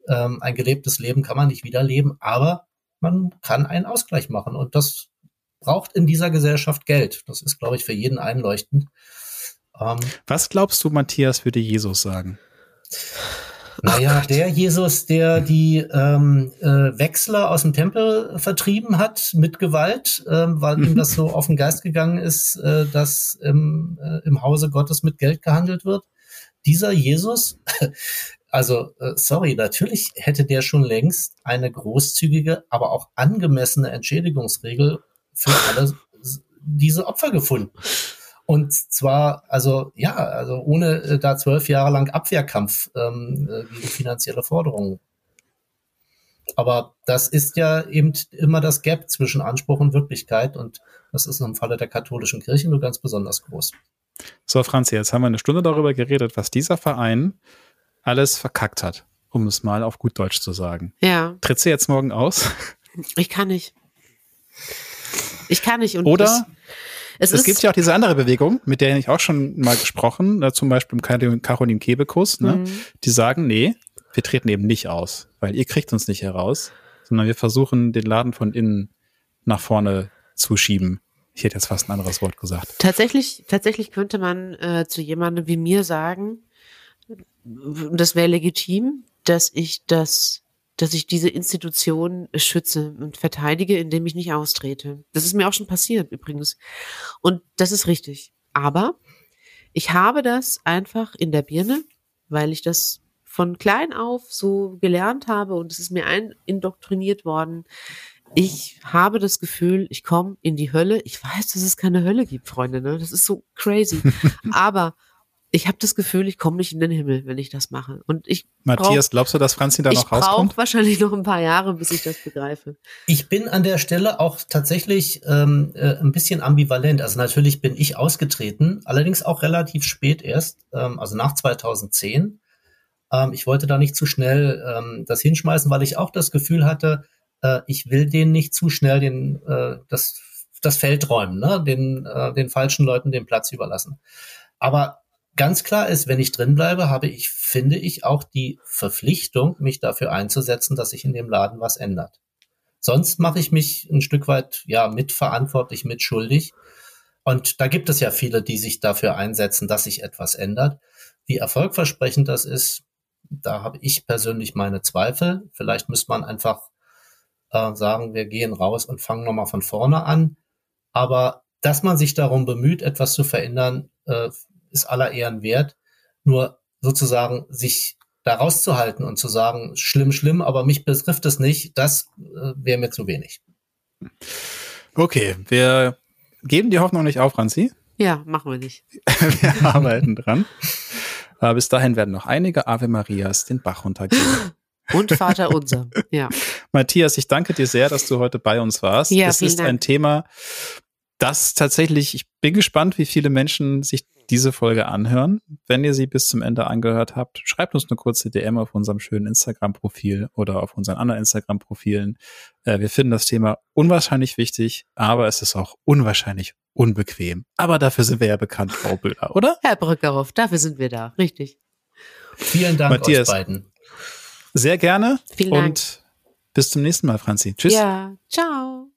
Ähm, ein gelebtes Leben kann man nicht wiederleben, aber man kann einen Ausgleich machen. Und das braucht in dieser Gesellschaft Geld. Das ist, glaube ich, für jeden einleuchtend. Ähm, Was glaubst du, Matthias würde Jesus sagen? Naja, der Jesus, der die ähm, äh, Wechsler aus dem Tempel vertrieben hat mit Gewalt, ähm, weil ihm das so *laughs* auf den Geist gegangen ist, äh, dass im, äh, im Hause Gottes mit Geld gehandelt wird. Dieser Jesus, *laughs* also äh, sorry, natürlich hätte der schon längst eine großzügige, aber auch angemessene Entschädigungsregel für alle diese Opfer gefunden. Und zwar, also ja, also ohne äh, da zwölf Jahre lang Abwehrkampf ähm, äh, gegen finanzielle Forderungen. Aber das ist ja eben immer das Gap zwischen Anspruch und Wirklichkeit und das ist im Falle der katholischen Kirche nur ganz besonders groß. So, Franzi, jetzt haben wir eine Stunde darüber geredet, was dieser Verein alles verkackt hat, um es mal auf gut Deutsch zu sagen. Ja, Tritt sie jetzt morgen aus? ich kann nicht. Ich kann nicht. Und Oder es, es, es gibt ja auch diese andere Bewegung, mit der ich auch schon mal gesprochen, äh, zum Beispiel im Caroline Caroline Kebekus, ne? Mhm. die sagen, nee, wir treten eben nicht aus, weil ihr kriegt uns nicht heraus, sondern wir versuchen, den Laden von innen nach vorne zu schieben. Ich hätte jetzt fast ein anderes Wort gesagt. Tatsächlich, tatsächlich könnte man äh, zu jemandem wie mir sagen, und das wäre legitim, dass ich das, dass ich diese Institution schütze und verteidige, indem ich nicht austrete. Das ist mir auch schon passiert übrigens. Und das ist richtig. Aber ich habe das einfach in der Birne, weil ich das von klein auf so gelernt habe und es ist mir ein indoktriniert worden. ich habe das Gefühl, ich komme in die Hölle. Ich weiß, dass es keine Hölle gibt, Freunde. Ne? Das ist so crazy. *laughs* Aber ich habe das Gefühl, ich komme nicht in den Himmel, wenn ich das mache. Und ich Matthias, brauch, glaubst du, dass Franzi da noch rauskommt? Ich brauche wahrscheinlich noch ein paar Jahre, bis ich das begreife. Ich bin an der Stelle auch tatsächlich ähm, äh, ein bisschen ambivalent. Also natürlich bin ich ausgetreten, allerdings auch relativ spät erst, ähm, also nach 2010. Ähm, ich wollte da nicht zu schnell ähm, das hinschmeißen, weil ich auch das Gefühl hatte, äh, ich will denen nicht zu schnell den, äh, das, das Feld räumen, ne? den, äh, den falschen Leuten den Platz überlassen. Aber ganz klar ist, wenn ich drin bleibe, habe ich, finde ich, auch die Verpflichtung, mich dafür einzusetzen, dass sich in dem Laden was ändert. Sonst mache ich mich ein Stück weit ja mitverantwortlich, mitschuldig. Und da gibt es ja viele, die sich dafür einsetzen, dass sich etwas ändert. Wie erfolgversprechend das ist, da habe ich persönlich meine Zweifel. Vielleicht müsste man einfach äh, sagen, wir gehen raus und fangen nochmal von vorne an. Aber dass man sich darum bemüht, etwas zu verändern, äh, ist aller Ehren wert. Nur sozusagen sich da rauszuhalten und zu sagen, schlimm, schlimm, aber mich betrifft es nicht, das äh, wäre mir zu wenig. Okay, wir geben die Hoffnung nicht auf, Ranzi. Ja, machen wir nicht. *laughs* wir arbeiten dran. Aber bis dahin werden noch einige Ave Marias den Bach runtergehen. *gasps* Und Vater unser, *laughs* ja. Matthias, ich danke dir sehr, dass du heute bei uns warst. Ja, es ist Dank. ein Thema, das tatsächlich, ich bin gespannt, wie viele Menschen sich diese Folge anhören. Wenn ihr sie bis zum Ende angehört habt, schreibt uns eine kurze DM auf unserem schönen Instagram-Profil oder auf unseren anderen Instagram-Profilen. Äh, wir finden das Thema unwahrscheinlich wichtig, aber es ist auch unwahrscheinlich unbequem. Aber dafür sind wir ja bekannt, Frau Böhler, oder? Herr Brückerhoff, dafür sind wir da, richtig. Vielen Dank Matthias, euch beiden. Sehr gerne. Vielen Dank. Und bis zum nächsten Mal, Franzi. Tschüss. Ja, ciao.